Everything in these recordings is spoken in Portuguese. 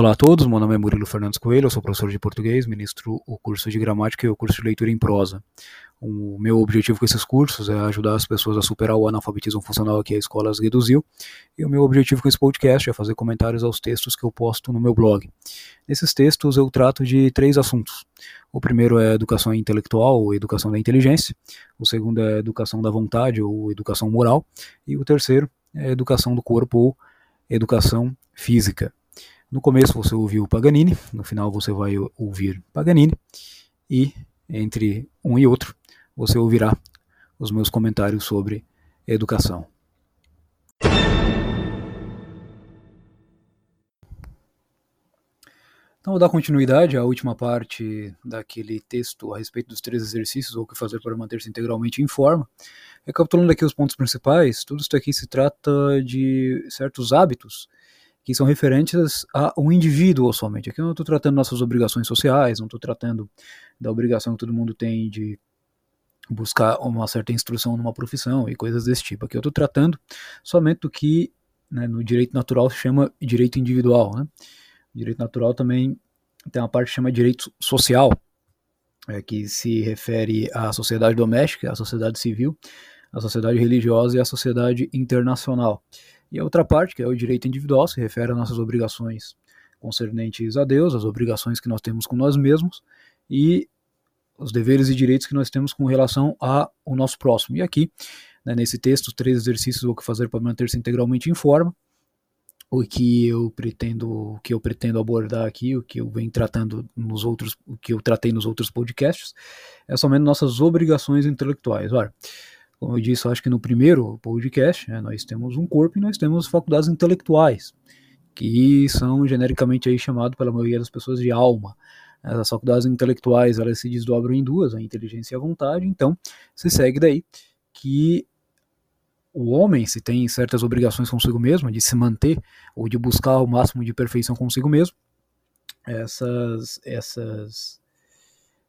Olá a todos, meu nome é Murilo Fernandes Coelho, eu sou professor de português, ministro o curso de gramática e o curso de leitura em prosa. O meu objetivo com esses cursos é ajudar as pessoas a superar o analfabetismo funcional que a escola as reduziu, e o meu objetivo com esse podcast é fazer comentários aos textos que eu posto no meu blog. Nesses textos eu trato de três assuntos. O primeiro é educação intelectual ou educação da inteligência, o segundo é educação da vontade ou educação moral, e o terceiro é educação do corpo ou educação física. No começo você ouviu Paganini, no final você vai ouvir Paganini, e entre um e outro você ouvirá os meus comentários sobre educação. Então, vou dar continuidade à última parte daquele texto a respeito dos três exercícios ou o que fazer para manter-se integralmente em forma. Recapitulando aqui os pontos principais, tudo isso aqui se trata de certos hábitos que são referentes a um indivíduo somente. Aqui eu não estou tratando nossas obrigações sociais, não estou tratando da obrigação que todo mundo tem de buscar uma certa instrução numa profissão e coisas desse tipo. Aqui eu estou tratando somente do que né, no direito natural se chama direito individual. Né? O direito natural também tem uma parte que chama direito social, é, que se refere à sociedade doméstica, à sociedade civil, à sociedade religiosa e à sociedade internacional. E a outra parte, que é o direito individual, se refere às nossas obrigações concernentes a Deus, as obrigações que nós temos com nós mesmos e os deveres e direitos que nós temos com relação ao nosso próximo. E aqui, né, nesse texto, os três exercícios o que fazer para manter-se integralmente em forma, o que eu pretendo, o que eu pretendo abordar aqui, o que eu venho tratando nos outros, o que eu tratei nos outros podcasts, é somente nossas obrigações intelectuais. Olha, como eu disse, eu acho que no primeiro podcast, né, nós temos um corpo e nós temos faculdades intelectuais, que são genericamente aí chamados pela maioria das pessoas de alma. As faculdades intelectuais elas se desdobram em duas, a inteligência e a vontade. Então, se segue daí que o homem, se tem certas obrigações consigo mesmo, de se manter ou de buscar o máximo de perfeição consigo mesmo, essas essas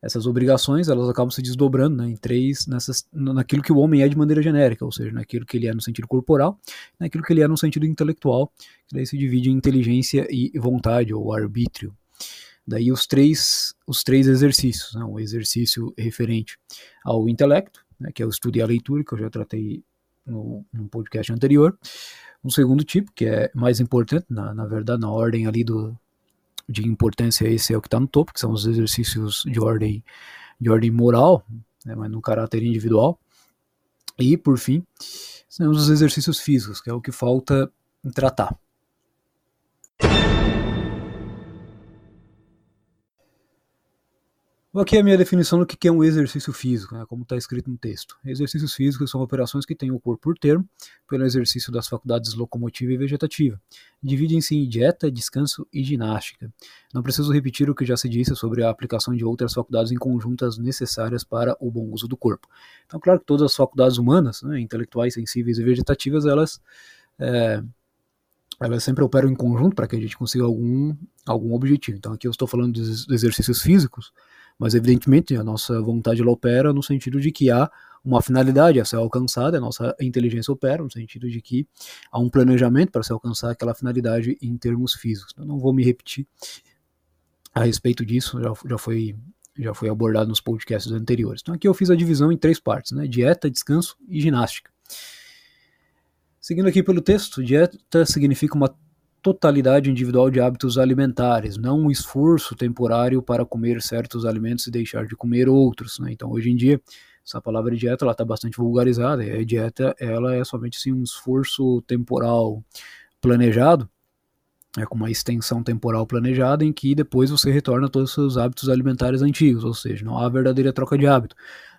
essas obrigações elas acabam se desdobrando né, em três nessas, naquilo que o homem é de maneira genérica, ou seja, naquilo que ele é no sentido corporal, naquilo que ele é no sentido intelectual, que daí se divide em inteligência e vontade ou arbítrio. Daí os três os três exercícios, né, o exercício referente ao intelecto, né, que é o estudo e a leitura, que eu já tratei no, no podcast anterior. Um segundo tipo, que é mais importante, na, na verdade, na ordem ali do, de importância esse é o que está no topo, que são os exercícios de ordem de ordem moral, né, mas no caráter individual. E por fim, temos os exercícios físicos, que é o que falta tratar. Aqui é a minha definição do que é um exercício físico, né, como está escrito no texto. Exercícios físicos são operações que têm o corpo por termo, pelo exercício das faculdades locomotiva e vegetativa. Dividem-se em dieta, descanso e ginástica. Não preciso repetir o que já se disse sobre a aplicação de outras faculdades em conjuntas necessárias para o bom uso do corpo. Então, claro que todas as faculdades humanas, né, intelectuais, sensíveis e vegetativas, elas é, elas sempre operam em conjunto para que a gente consiga algum, algum objetivo. Então aqui eu estou falando dos exercícios físicos, mas, evidentemente, a nossa vontade ela opera no sentido de que há uma finalidade a ser alcançada, a nossa inteligência opera no sentido de que há um planejamento para se alcançar aquela finalidade em termos físicos. Eu não vou me repetir a respeito disso, já, já foi já foi abordado nos podcasts anteriores. Então aqui eu fiz a divisão em três partes, né? Dieta, descanso e ginástica. Seguindo aqui pelo texto, dieta significa uma totalidade individual de hábitos alimentares, não um esforço temporário para comer certos alimentos e deixar de comer outros. Né? Então, hoje em dia, essa palavra dieta está bastante vulgarizada. A dieta ela é somente assim, um esforço temporal planejado, é com uma extensão temporal planejada em que depois você retorna todos os seus hábitos alimentares antigos, ou seja, não há verdadeira troca de hábito,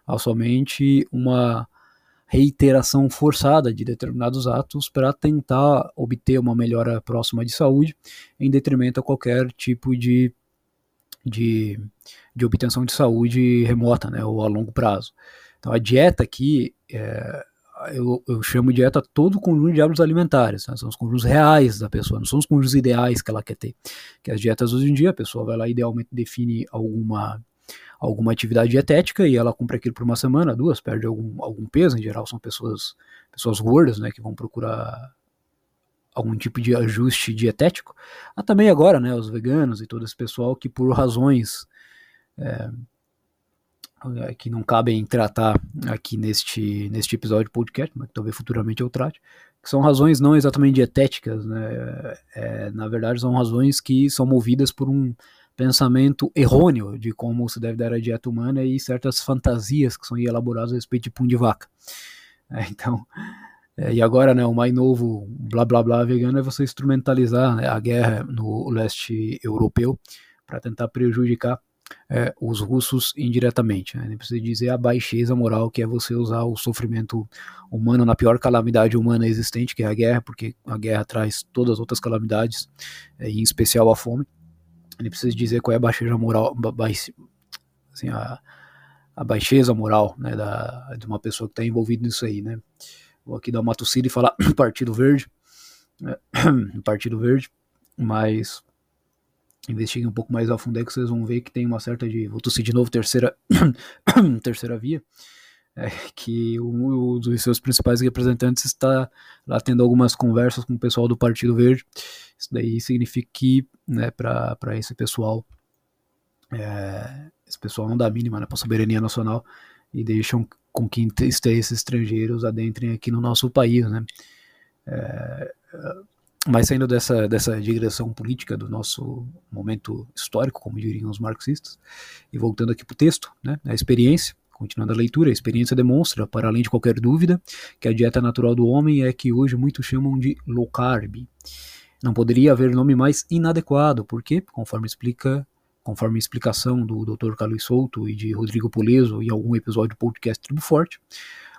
há somente uma reiteração forçada de determinados atos para tentar obter uma melhora próxima de saúde, em detrimento a qualquer tipo de, de, de obtenção de saúde remota, né, ou a longo prazo. Então a dieta aqui, é, eu, eu, chamo de dieta todo o conjunto de hábitos alimentares, né, são os conjuntos reais da pessoa, não são os conjuntos ideais que ela quer ter. Que as dietas hoje em dia, a pessoa vai lá idealmente define alguma alguma atividade dietética e ela cumpre aquilo por uma semana, duas, perde algum, algum peso, em geral são pessoas, pessoas gordas, né, que vão procurar algum tipo de ajuste dietético. Há também agora, né, os veganos e todo esse pessoal que por razões é, é que não cabem tratar aqui neste, neste episódio de podcast, mas que talvez futuramente eu trate, que são razões não exatamente dietéticas, né? É, na verdade, são razões que são movidas por um pensamento errôneo de como se deve dar a dieta humana e certas fantasias que são elaboradas a respeito de pão de vaca. É, então, é, e agora, né, o mais novo blá blá blá vegano é você instrumentalizar né, a guerra no leste europeu para tentar prejudicar é, os russos indiretamente. Né? Nem precisa dizer a baixeza moral que é você usar o sofrimento humano na pior calamidade humana existente, que é a guerra, porque a guerra traz todas as outras calamidades, é, em especial a fome. Ele precisa dizer qual é a baixeza moral, ba assim, a, a baixeza moral né, da, de uma pessoa que está envolvida nisso aí. Né? Vou aqui dar uma tossida e falar Partido Verde. Né? Partido Verde, mas investiguem um pouco mais a fundo aí que vocês vão ver que tem uma certa de, vou tossir de novo, terceira, terceira via, é, que um dos seus principais representantes está lá tendo algumas conversas com o pessoal do Partido Verde. Isso daí significa que, né, para esse pessoal, é, esse pessoal não dá mínima né, para a soberania nacional e deixam com que esses estrangeiros adentrem aqui no nosso país, né? É, mas saindo dessa, dessa digressão política do nosso momento histórico, como diriam os marxistas, e voltando aqui para o texto, né, a experiência, continuando a leitura, a experiência demonstra, para além de qualquer dúvida, que a dieta natural do homem é que hoje muitos chamam de low carb. Não poderia haver nome mais inadequado, porque, conforme explica conforme explicação do Dr. Carlos Souto e de Rodrigo Poleso em algum episódio do podcast Tribo Forte,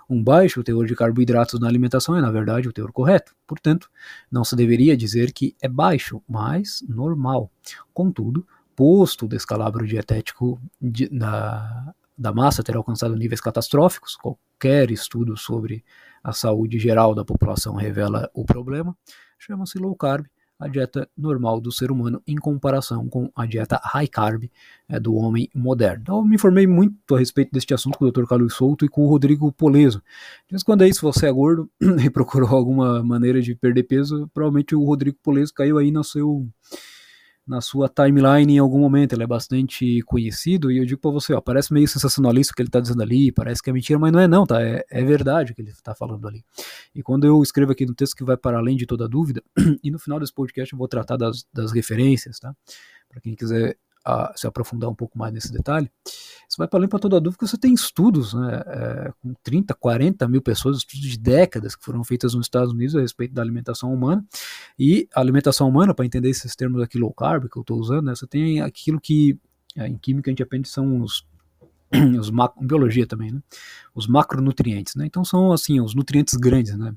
um baixo teor de carboidratos na alimentação é, na verdade, o teor correto. Portanto, não se deveria dizer que é baixo, mas normal. Contudo, posto o descalabro dietético de, da, da massa ter alcançado níveis catastróficos, qualquer estudo sobre a saúde geral da população revela o problema, chama-se low carb a dieta normal do ser humano em comparação com a dieta high carb é, do homem moderno. Então eu me informei muito a respeito deste assunto com o Dr. Carlos Souto e com o Rodrigo Poleso. Mas quando aí, se você é gordo e procurou alguma maneira de perder peso, provavelmente o Rodrigo Poleso caiu aí no seu na sua timeline em algum momento, ele é bastante conhecido, e eu digo para você, ó, parece meio sensacionalista o que ele está dizendo ali, parece que é mentira, mas não é não, tá? É, é verdade o que ele está falando ali. E quando eu escrevo aqui no texto que vai para além de toda dúvida, e no final desse podcast eu vou tratar das, das referências, tá? Para quem quiser a, se aprofundar um pouco mais nesse detalhe, você vai para além para toda dúvida que você tem estudos né, é, com 30, 40 mil pessoas, estudos de décadas que foram feitos nos Estados Unidos a respeito da alimentação humana. E a alimentação humana, para entender esses termos aqui low carb que eu estou usando, né, você tem aquilo que é, em química a gente aprende são os os macro, biologia também, né? Os macronutrientes, né? Então são assim os nutrientes grandes, né?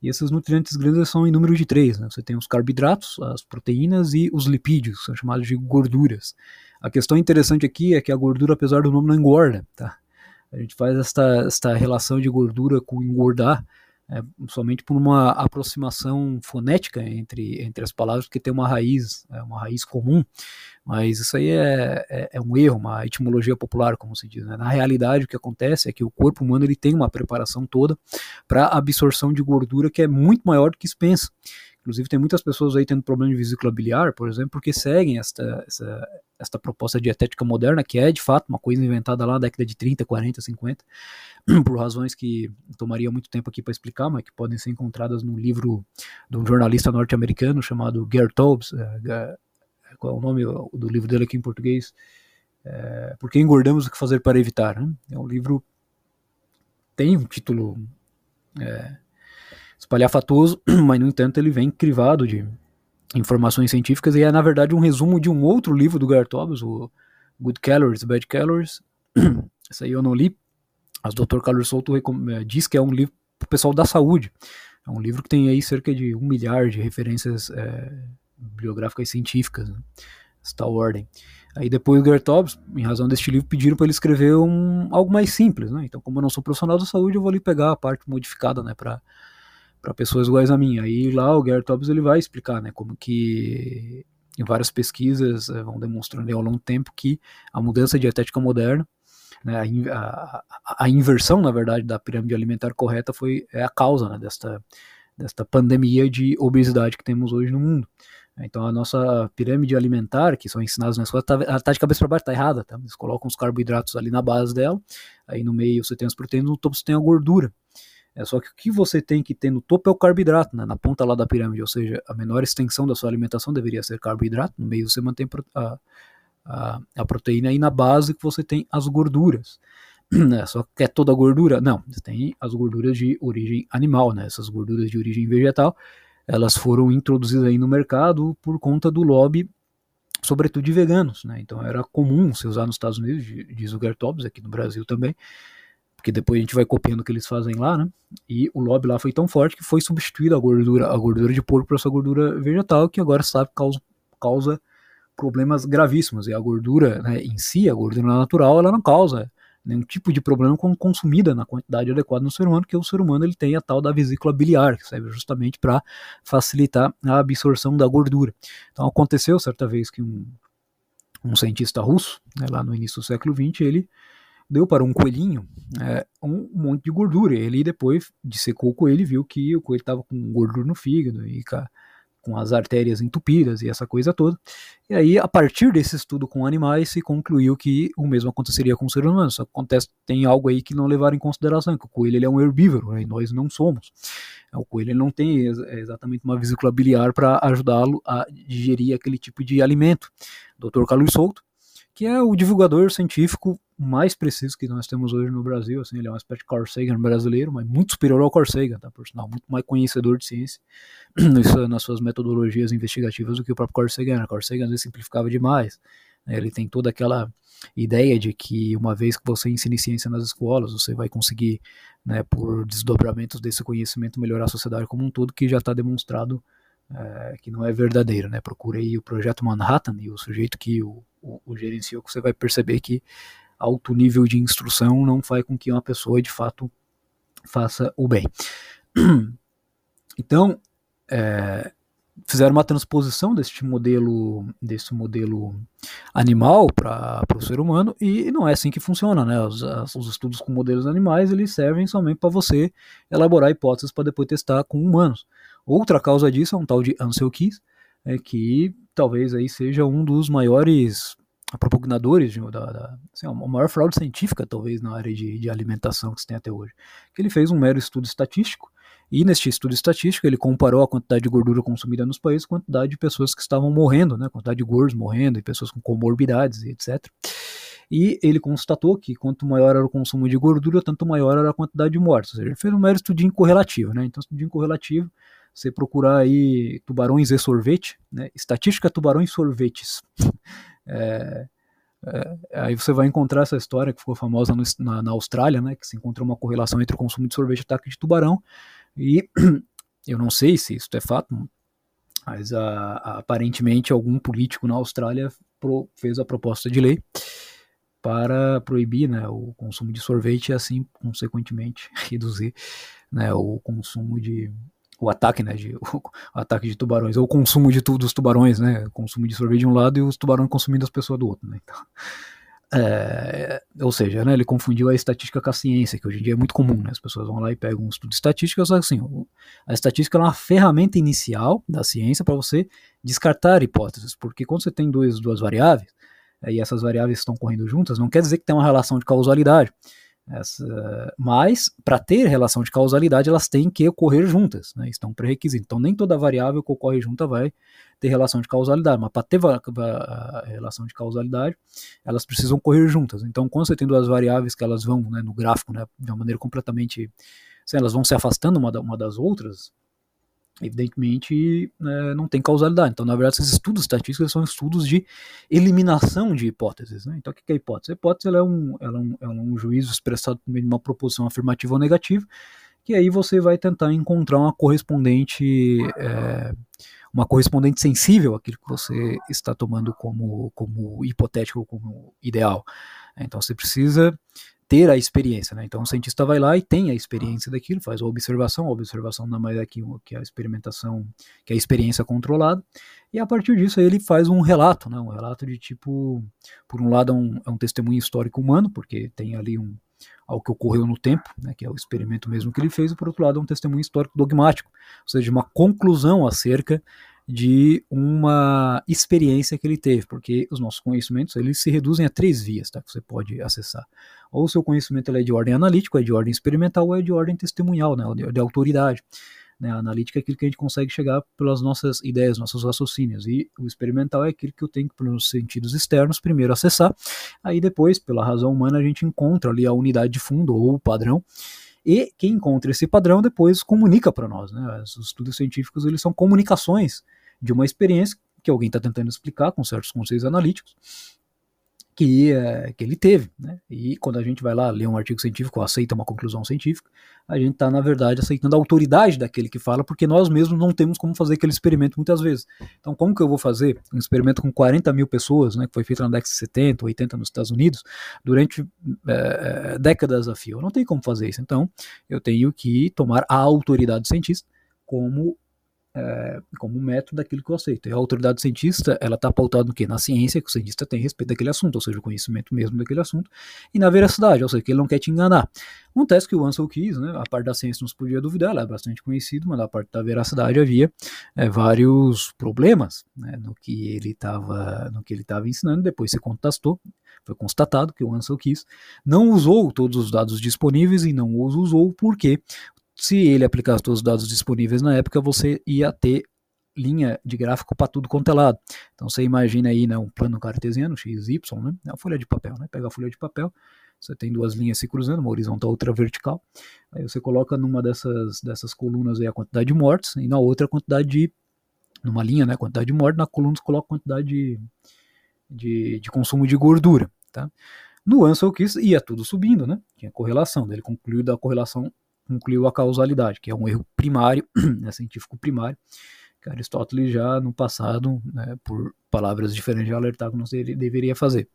E esses nutrientes grandes são em número de três, né? Você tem os carboidratos, as proteínas e os lipídios, são chamados de gorduras. A questão interessante aqui é que a gordura, apesar do nome, não engorda, tá? A gente faz esta, esta relação de gordura com engordar é, somente por uma aproximação fonética entre, entre as palavras, porque tem uma raiz, é uma raiz comum, mas isso aí é, é, é, um erro, uma etimologia popular, como se diz. Né? Na realidade, o que acontece é que o corpo humano ele tem uma preparação toda para absorção de gordura que é muito maior do que se pensa. Inclusive, tem muitas pessoas aí tendo problema de vesícula biliar, por exemplo, porque seguem esta, essa, esta proposta dietética moderna, que é de fato uma coisa inventada lá na década de 30, 40, 50, por razões que tomaria muito tempo aqui para explicar, mas que podem ser encontradas num livro de um jornalista norte-americano chamado Gert Taubes, é, qual é o nome do livro dele aqui em português? É, Por que engordamos o que fazer para evitar? Né? É um livro tem um título é, espalhafatoso, mas no entanto ele vem crivado de informações científicas e é na verdade um resumo de um outro livro do Gartobus, o Good Calories, Bad Calories. Essa aí eu não li. Mas o Dr. Carlos Souto é, diz que é um livro para o pessoal da saúde. É um livro que tem aí cerca de um milhar de referências é, bibliográficas científicas, né? esta ordem. Aí depois o Gertobs, em razão deste livro, pediram para ele escrever um, algo mais simples, né? Então, como eu não sou profissional da saúde, eu vou ali pegar a parte modificada, né, para para pessoas iguais a mim. Aí lá o Gertobs ele vai explicar, né, como que em várias pesquisas é, vão demonstrando ao longo do tempo que a mudança dietética moderna, né, a, a, a, inversão, na verdade, da pirâmide alimentar correta foi é a causa né, desta desta pandemia de obesidade que temos hoje no mundo. Então a nossa pirâmide alimentar, que são ensinados na escola, está tá de cabeça para baixo, está errada. Tá? Eles colocam os carboidratos ali na base dela, aí no meio você tem as proteínas, no topo você tem a gordura. É só que o que você tem que ter no topo é o carboidrato, né? na ponta lá da pirâmide, ou seja, a menor extensão da sua alimentação deveria ser carboidrato, no meio você mantém a, a, a proteína e na base que você tem as gorduras. É, só que é toda a gordura? Não, você tem as gorduras de origem animal, né? essas gorduras de origem vegetal, elas foram introduzidas aí no mercado por conta do lobby, sobretudo de veganos. Né? Então era comum se usar nos Estados Unidos, diz o Gertobs, aqui no Brasil também, porque depois a gente vai copiando o que eles fazem lá, né? E o lobby lá foi tão forte que foi substituída a gordura, a gordura de porco por essa gordura vegetal, que agora sabe causa, causa problemas gravíssimos. E a gordura né, em si, a gordura natural, ela não causa nenhum tipo de problema quando consumida na quantidade adequada no ser humano, porque o ser humano ele tem a tal da vesícula biliar, que serve justamente para facilitar a absorção da gordura. Então aconteceu certa vez que um, um cientista russo, né, lá no início do século XX, ele deu para um coelhinho é, um monte de gordura. Ele depois dissecou o coelho e viu que o coelho estava com gordura no fígado e com as artérias entupidas e essa coisa toda. E aí, a partir desse estudo com animais, se concluiu que o mesmo aconteceria com o ser humano. Só acontece, tem algo aí que não levaram em consideração, que o coelho ele é um herbívoro, né, e nós não somos. O coelho ele não tem exatamente uma vesícula biliar para ajudá-lo a digerir aquele tipo de alimento. Dr. Carlos Souto, que é o divulgador científico mais preciso que nós temos hoje no Brasil. Assim, ele é uma espécie de Carl Sagan brasileiro, mas muito superior ao Carl Sagan, tá, por sinal, muito mais conhecedor de ciência nas suas metodologias investigativas do que o próprio Carl Sagan. O Carl Sagan às vezes simplificava demais. Né, ele tem toda aquela ideia de que uma vez que você ensine ciência nas escolas, você vai conseguir, né, por desdobramentos desse conhecimento, melhorar a sociedade como um todo, que já está demonstrado é, que não é verdadeiro. Né? Procure aí o projeto Manhattan e o sujeito que o o, o gerenciou, que você vai perceber que alto nível de instrução não faz com que uma pessoa de fato faça o bem. Então, é, fizeram uma transposição deste modelo, desse modelo animal para o ser humano e não é assim que funciona, né? Os, os estudos com modelos animais eles servem somente para você elaborar hipóteses para depois testar com humanos. Outra causa disso é um tal de Ansel Keys, é, que talvez aí seja um dos maiores propugnadores de, da, da assim, a maior fraude científica talvez na área de, de alimentação que se tem até hoje. Que ele fez um mero estudo estatístico e neste estudo estatístico ele comparou a quantidade de gordura consumida nos países com a quantidade de pessoas que estavam morrendo, né, quantidade de gordos morrendo e pessoas com comorbidades etc. E ele constatou que quanto maior era o consumo de gordura, tanto maior era a quantidade de mortes. Ou seja, ele fez um mero estudinho correlativo, né? Então, estudinho correlativo você procurar aí tubarões e sorvete, né? Estatística tubarões sorvetes. É, é, aí você vai encontrar essa história que ficou famosa no, na, na, Austrália, né? Que se encontrou uma correlação entre o consumo de sorvete e ataque de tubarão. E eu não sei se isso é fato, mas a, a, aparentemente algum político na Austrália pro, fez a proposta de lei para proibir né, o consumo de sorvete e assim, consequentemente, reduzir né, o consumo de, o ataque, né, de, o, o, ataque de tubarões, ou o consumo de tudo dos tubarões, né, o consumo de sorvete de um lado e os tubarões consumindo as pessoas do outro, né, então, é, ou seja, né, ele confundiu a estatística com a ciência, que hoje em dia é muito comum, né, as pessoas vão lá e pegam um estudo de estatística, só assim, a estatística é uma ferramenta inicial da ciência para você descartar hipóteses, porque quando você tem dois, duas variáveis, e essas variáveis estão correndo juntas, não quer dizer que tem uma relação de causalidade, essa, mas, para ter relação de causalidade, elas têm que ocorrer juntas, né? estão pré-requisitos. Então, nem toda variável que ocorre junta vai ter relação de causalidade, mas para ter relação de causalidade, elas precisam ocorrer juntas. Então, quando você tem duas variáveis que elas vão né, no gráfico né, de uma maneira completamente. Assim, elas vão se afastando uma, da, uma das outras, evidentemente né, não tem causalidade. Então, na verdade, esses estudos estatísticos são estudos de eliminação de hipóteses. Né? Então, o que é a hipótese? A hipótese é, um, é, um, é um juízo expressado por meio de uma proposição afirmativa ou negativa, que aí você vai tentar encontrar uma correspondente, é, uma correspondente sensível àquilo que você está tomando como, como hipotético, como ideal. Então, você precisa ter a experiência, né? Então o cientista vai lá e tem a experiência daquilo, faz a observação, a observação não é mais aqui que a experimentação, que é a experiência controlada, e a partir disso ele faz um relato, né? Um relato de tipo, por um lado é um, é um testemunho histórico humano, porque tem ali um, ao que ocorreu no tempo, né, que é o experimento mesmo que ele fez, e por outro lado é um testemunho histórico dogmático, ou seja, uma conclusão acerca de uma experiência que ele teve, porque os nossos conhecimentos eles se reduzem a três vias tá, que você pode acessar. Ou o seu conhecimento é de ordem analítica, é de ordem experimental, ou é de ordem testemunhal, né, de, de autoridade. Né, a analítica é aquilo que a gente consegue chegar pelas nossas ideias, nossos raciocínios, e o experimental é aquilo que eu tenho que, pelos sentidos externos, primeiro acessar, aí depois, pela razão humana, a gente encontra ali a unidade de fundo ou o padrão, e quem encontra esse padrão depois comunica para nós. Né? Os estudos científicos eles são comunicações de uma experiência que alguém está tentando explicar com certos conceitos analíticos que, é, que ele teve. Né? E quando a gente vai lá ler um artigo científico, aceita uma conclusão científica, a gente está, na verdade, aceitando a autoridade daquele que fala, porque nós mesmos não temos como fazer aquele experimento muitas vezes. Então, como que eu vou fazer um experimento com 40 mil pessoas, né, que foi feito na década de 70, 80 nos Estados Unidos, durante é, décadas a fio? Eu não tenho como fazer isso. Então, eu tenho que tomar a autoridade cientista como é, como método daquilo que eu aceito. E a autoridade cientista, ela está pautada no quê? Na ciência que o cientista tem respeito daquele assunto, ou seja, o conhecimento mesmo daquele assunto, e na veracidade, ou seja, que ele não quer te enganar. Teste que o Ansel quis, né, a parte da ciência não se podia duvidar, ela é bastante conhecida, mas na parte da veracidade havia é, vários problemas né, no que ele estava no que ele estava ensinando, depois se contestou, foi constatado que o Ansel quis, não usou todos os dados disponíveis e não os usou porque se ele aplicasse todos os dados disponíveis na época, você ia ter linha de gráfico para tudo quanto é lado. Então você imagina aí né, um plano cartesiano, x, y, né, é uma folha de papel, né, pega a folha de papel, você tem duas linhas se cruzando, uma horizontal outra vertical, aí você coloca numa dessas, dessas colunas aí a quantidade de mortes, e na outra a quantidade de, numa linha, né, a quantidade de mortes, na coluna você coloca a quantidade de, de, de consumo de gordura, tá? No Ansel Keys ia tudo subindo, né, tinha correlação, ele concluiu da correlação concluiu a causalidade, que é um erro primário, né, científico primário, que Aristóteles já no passado, né, por palavras diferentes, já alertava que não deveria fazer.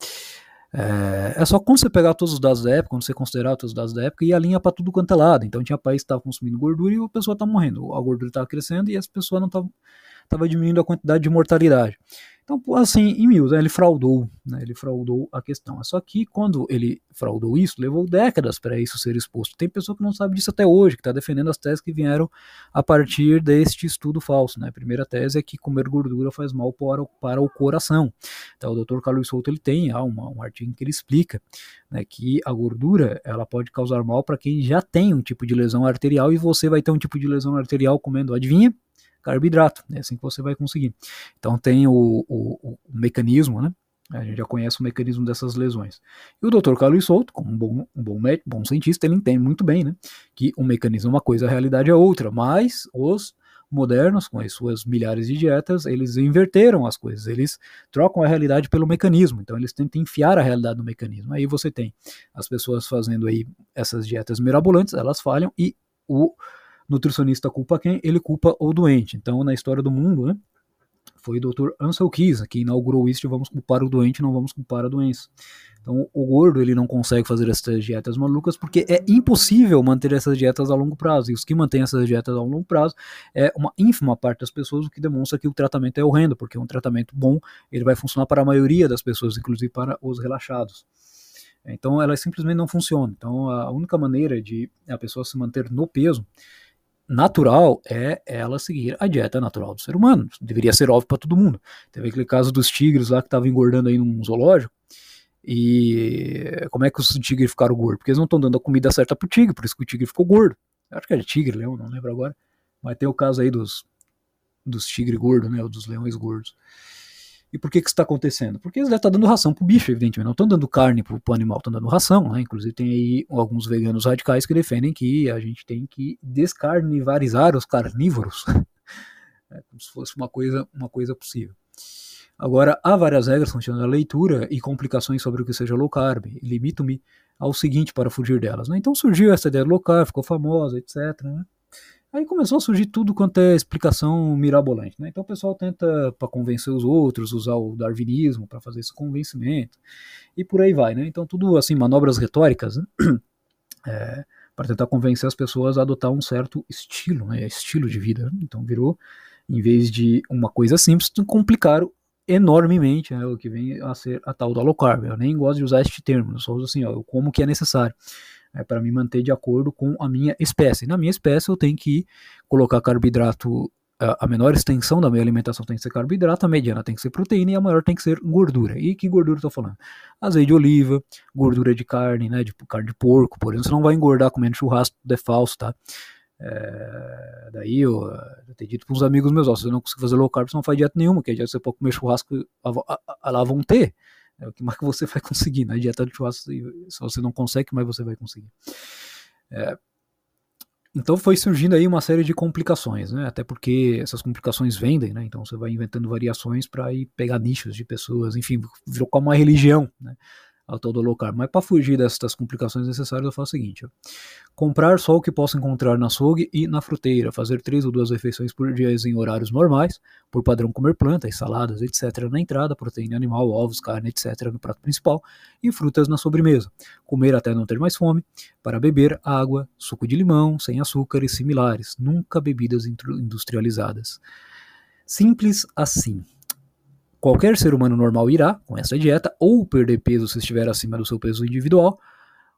É, é, só quando você pegar todos os dados da época, quando você considerar todos os dados da época, e alinha para tudo quanto é lado. Então tinha país que estava consumindo gordura e a pessoa estava morrendo. A gordura estava crescendo e as pessoas não estavam diminuindo a quantidade de mortalidade. Então, assim, em Mills, né, ele fraudou, né, ele fraudou a questão. Só que quando ele fraudou isso, levou décadas para isso ser exposto. Tem pessoa que não sabe disso até hoje, que está defendendo as teses que vieram a partir deste estudo falso. Né? A primeira tese é que comer gordura faz mal para, para o coração. Então, o Dr. Carlos Souto ele tem ah, uma, um artigo que ele explica né, que a gordura ela pode causar mal para quem já tem um tipo de lesão arterial e você vai ter um tipo de lesão arterial comendo, adivinha? Carboidrato. É assim que você vai conseguir. Então tem o, o, o mecanismo, né? A gente já conhece o mecanismo dessas lesões. E o Dr. Carlos Souto, como um bom, um bom médico, bom cientista, ele entende muito bem, né? Que o mecanismo é uma coisa, a realidade é outra. Mas os modernos, com as suas milhares de dietas, eles inverteram as coisas, eles trocam a realidade pelo mecanismo, então eles tentam enfiar a realidade no mecanismo. Aí você tem as pessoas fazendo aí essas dietas mirabolantes, elas falham, e o nutricionista culpa quem? Ele culpa o doente. Então, na história do mundo, né, foi o Dr. Ansel Keys que inaugurou isso, vamos culpar o doente, não vamos culpar a doença. Então, o gordo ele não consegue fazer essas dietas malucas porque é impossível manter essas dietas a longo prazo. E os que mantêm essas dietas a longo prazo é uma ínfima parte das pessoas, o que demonstra que o tratamento é horrendo, porque um tratamento bom ele vai funcionar para a maioria das pessoas, inclusive para os relaxados. Então, ela simplesmente não funciona. Então, a única maneira de a pessoa se manter no peso natural é ela seguir a dieta natural do ser humano. Deveria ser óbvio para todo mundo. Teve aquele caso dos tigres lá que estavam engordando aí num zoológico. E como é que os tigres ficaram gordos? Porque eles não estão dando a comida certa pro tigre, por isso que o tigre ficou gordo. Eu acho que era tigre, leão, não lembro agora. Mas tem o caso aí dos, dos tigres gordos, né? Dos leões gordos. E por que, que isso está acontecendo? Porque eles devem estar tá dando ração para o bicho, evidentemente. Não estão dando carne para o animal, estão dando ração. Né? Inclusive, tem aí alguns veganos radicais que defendem que a gente tem que descarnivarizar os carnívoros. é como se fosse uma coisa, uma coisa possível. Agora, há várias regras funcionando a leitura e complicações sobre o que seja low carb. Limito-me ao seguinte para fugir delas. Né? Então surgiu essa ideia low carb, ficou famosa, etc. Né? Aí começou a surgir tudo quanto é explicação mirabolante. Né? Então o pessoal tenta, para convencer os outros, usar o darwinismo para fazer esse convencimento. E por aí vai. Né? Então tudo assim, manobras retóricas né? é, para tentar convencer as pessoas a adotar um certo estilo, né? estilo de vida. Então virou, em vez de uma coisa simples, complicaram enormemente né? o que vem a ser a tal da low carb. Eu nem gosto de usar este termo, eu só uso assim, ó, como que é necessário. É, para me manter de acordo com a minha espécie. Na minha espécie, eu tenho que colocar carboidrato a menor extensão da minha alimentação tem que ser carboidrato, a mediana tem que ser proteína e a maior tem que ser gordura. E que gordura eu estou falando? Azeite de oliva, gordura de carne, né, de carne de porco, por exemplo, você não vai engordar comendo churrasco, é falso, tá? É, daí eu, eu tenho dito para uns amigos meus, ó, se você não conseguir fazer low carb, você não faz dieta nenhuma, que a dieta você pode comer churrasco, lá vão ter. É o que que você vai conseguir, né? dieta de churrasco, se você não consegue, mais você vai conseguir. É, então foi surgindo aí uma série de complicações, né? Até porque essas complicações vendem, né? Então você vai inventando variações para ir pegar nichos de pessoas, enfim, virou como uma religião, né? Ao todo local. Mas para fugir dessas complicações necessárias, eu faço o seguinte: ó. comprar só o que posso encontrar na açougue e na fruteira, fazer três ou duas refeições por dia em horários normais, por padrão comer plantas, saladas, etc. na entrada, proteína animal, ovos, carne, etc. no prato principal e frutas na sobremesa. Comer até não ter mais fome, para beber água, suco de limão, sem açúcar e similares, nunca bebidas industrializadas. Simples assim. Qualquer ser humano normal irá, com essa dieta, ou perder peso se estiver acima do seu peso individual,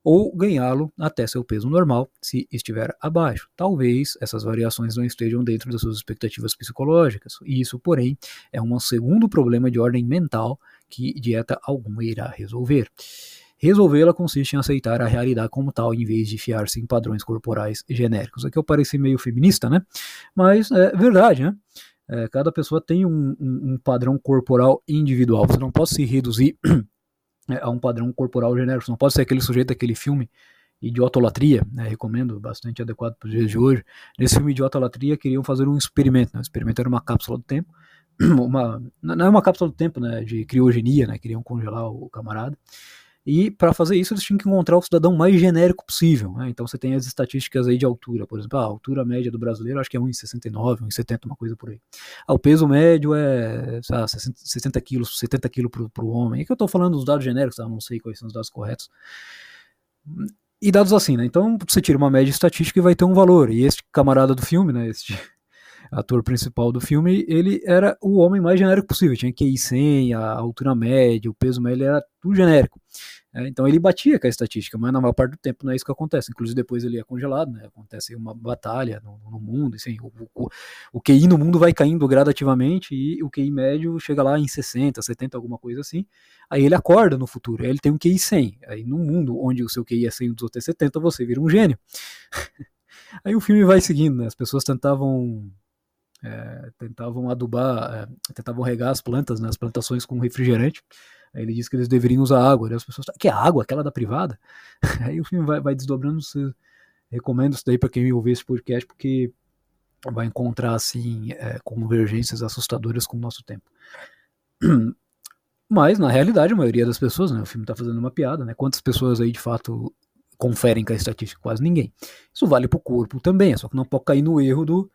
ou ganhá-lo até seu peso normal se estiver abaixo. Talvez essas variações não estejam dentro das suas expectativas psicológicas. E isso, porém, é um segundo problema de ordem mental que dieta alguma irá resolver. Resolvê-la consiste em aceitar a realidade como tal, em vez de fiar-se em padrões corporais genéricos. Aqui eu pareci meio feminista, né? Mas é verdade, né? É, cada pessoa tem um, um, um, padrão corporal individual. Você não pode se reduzir é, a um padrão corporal genérico. Você não pode ser aquele sujeito daquele filme Idiotolatria, né, recomendo, bastante adequado para os dias de hoje. Nesse filme Idiotolatria queriam fazer um experimento. Né, o experimento era uma cápsula do tempo, uma, não é uma cápsula do tempo né, de criogenia, né, queriam congelar o camarada. E para fazer isso, eles tinham que encontrar o cidadão mais genérico possível. Né? Então você tem as estatísticas aí de altura, por exemplo, a altura média do brasileiro acho que é 1,69, 1,70, uma coisa por aí. Ah, o peso médio é sabe, 60 quilos, 70 quilos para o homem. É que eu estou falando dos dados genéricos, tá? não sei quais são os dados corretos. E dados assim, né? Então você tira uma média estatística e vai ter um valor. E este camarada do filme, né? Este ator principal do filme, ele era o homem mais genérico possível. Tinha QI 100, a altura média, o peso médio, ele era tudo genérico. É, então ele batia com a estatística, mas na maior parte do tempo não é isso que acontece. Inclusive depois ele é congelado, né? acontece uma batalha no, no mundo. Assim, o, o, o, QI no mundo vai caindo gradativamente e o QI médio chega lá em 60, 70, alguma coisa assim. Aí ele acorda no futuro, aí ele tem um QI 100. Aí no mundo onde o seu QI é 100 e os outros é 70, você vira um gênio. aí o filme vai seguindo, né? as pessoas tentavam é, tentavam adubar, é, tentavam regar as plantas, né, as plantações com refrigerante. Aí ele disse que eles deveriam usar água. Aí as pessoas, que é água? Aquela da privada? Aí o filme vai, vai desdobrando. Se, recomendo isso daí para quem ouvir esse podcast, porque vai encontrar assim é, convergências assustadoras com o nosso tempo. Mas, na realidade, a maioria das pessoas, né, o filme está fazendo uma piada, né? Quantas pessoas aí de fato conferem com a estatística? Quase ninguém. Isso vale para o corpo também, só que não pode cair no erro do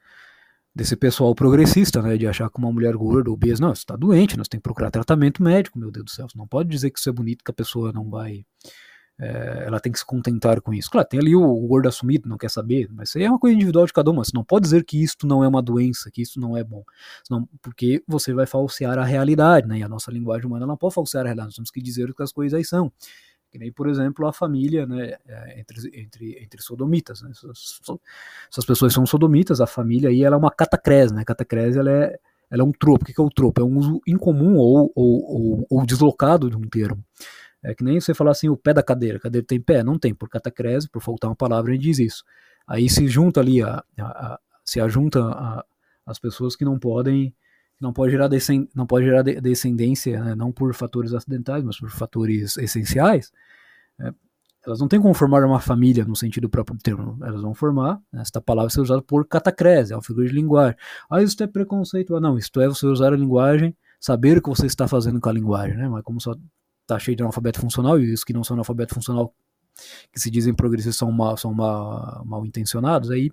desse pessoal progressista, né, de achar que uma mulher gorda ou obesa, não, você está doente, nós temos que procurar tratamento médico, meu Deus do céu, você não pode dizer que isso é bonito, que a pessoa não vai, é, ela tem que se contentar com isso. Claro, tem ali o, o, gordo assumido, não quer saber, mas isso aí é uma coisa individual de cada uma, você não pode dizer que isto não é uma doença, que isso não é bom, senão, porque você vai falsear a realidade, né, e a nossa linguagem humana não pode falsear a realidade, nós temos que dizer o que as coisas aí são. Que nem, por exemplo, a família né, é, entre, entre, entre sodomitas. Né? Essas pessoas são sodomitas, a família aí ela é uma catacrese. Né? Catacrese ela é, ela é um tropo. O que é o tropo? É um uso incomum ou, ou, ou, ou deslocado de um termo. É que nem você falar assim, o pé da cadeira. A cadeira tem pé? Não tem, por catacrese, por faltar uma palavra, ele diz isso. Aí se junta ali, a, a, a se ajunta a, as pessoas que não podem não pode gerar, não pode gerar descendência, né, não por fatores acidentais, mas por fatores essenciais, é, elas não têm como formar uma família no sentido próprio do termo, elas vão formar, né, esta palavra ser usada por catacrese, é uma figura de linguagem. Ah, isso é preconceito. Ah, não, isto é você usar a linguagem, saber o que você está fazendo com a linguagem, né, mas como só está cheio de analfabeto funcional, e os que não são analfabeto funcional, que se dizem progressistas, são mal, são mal, mal intencionados, aí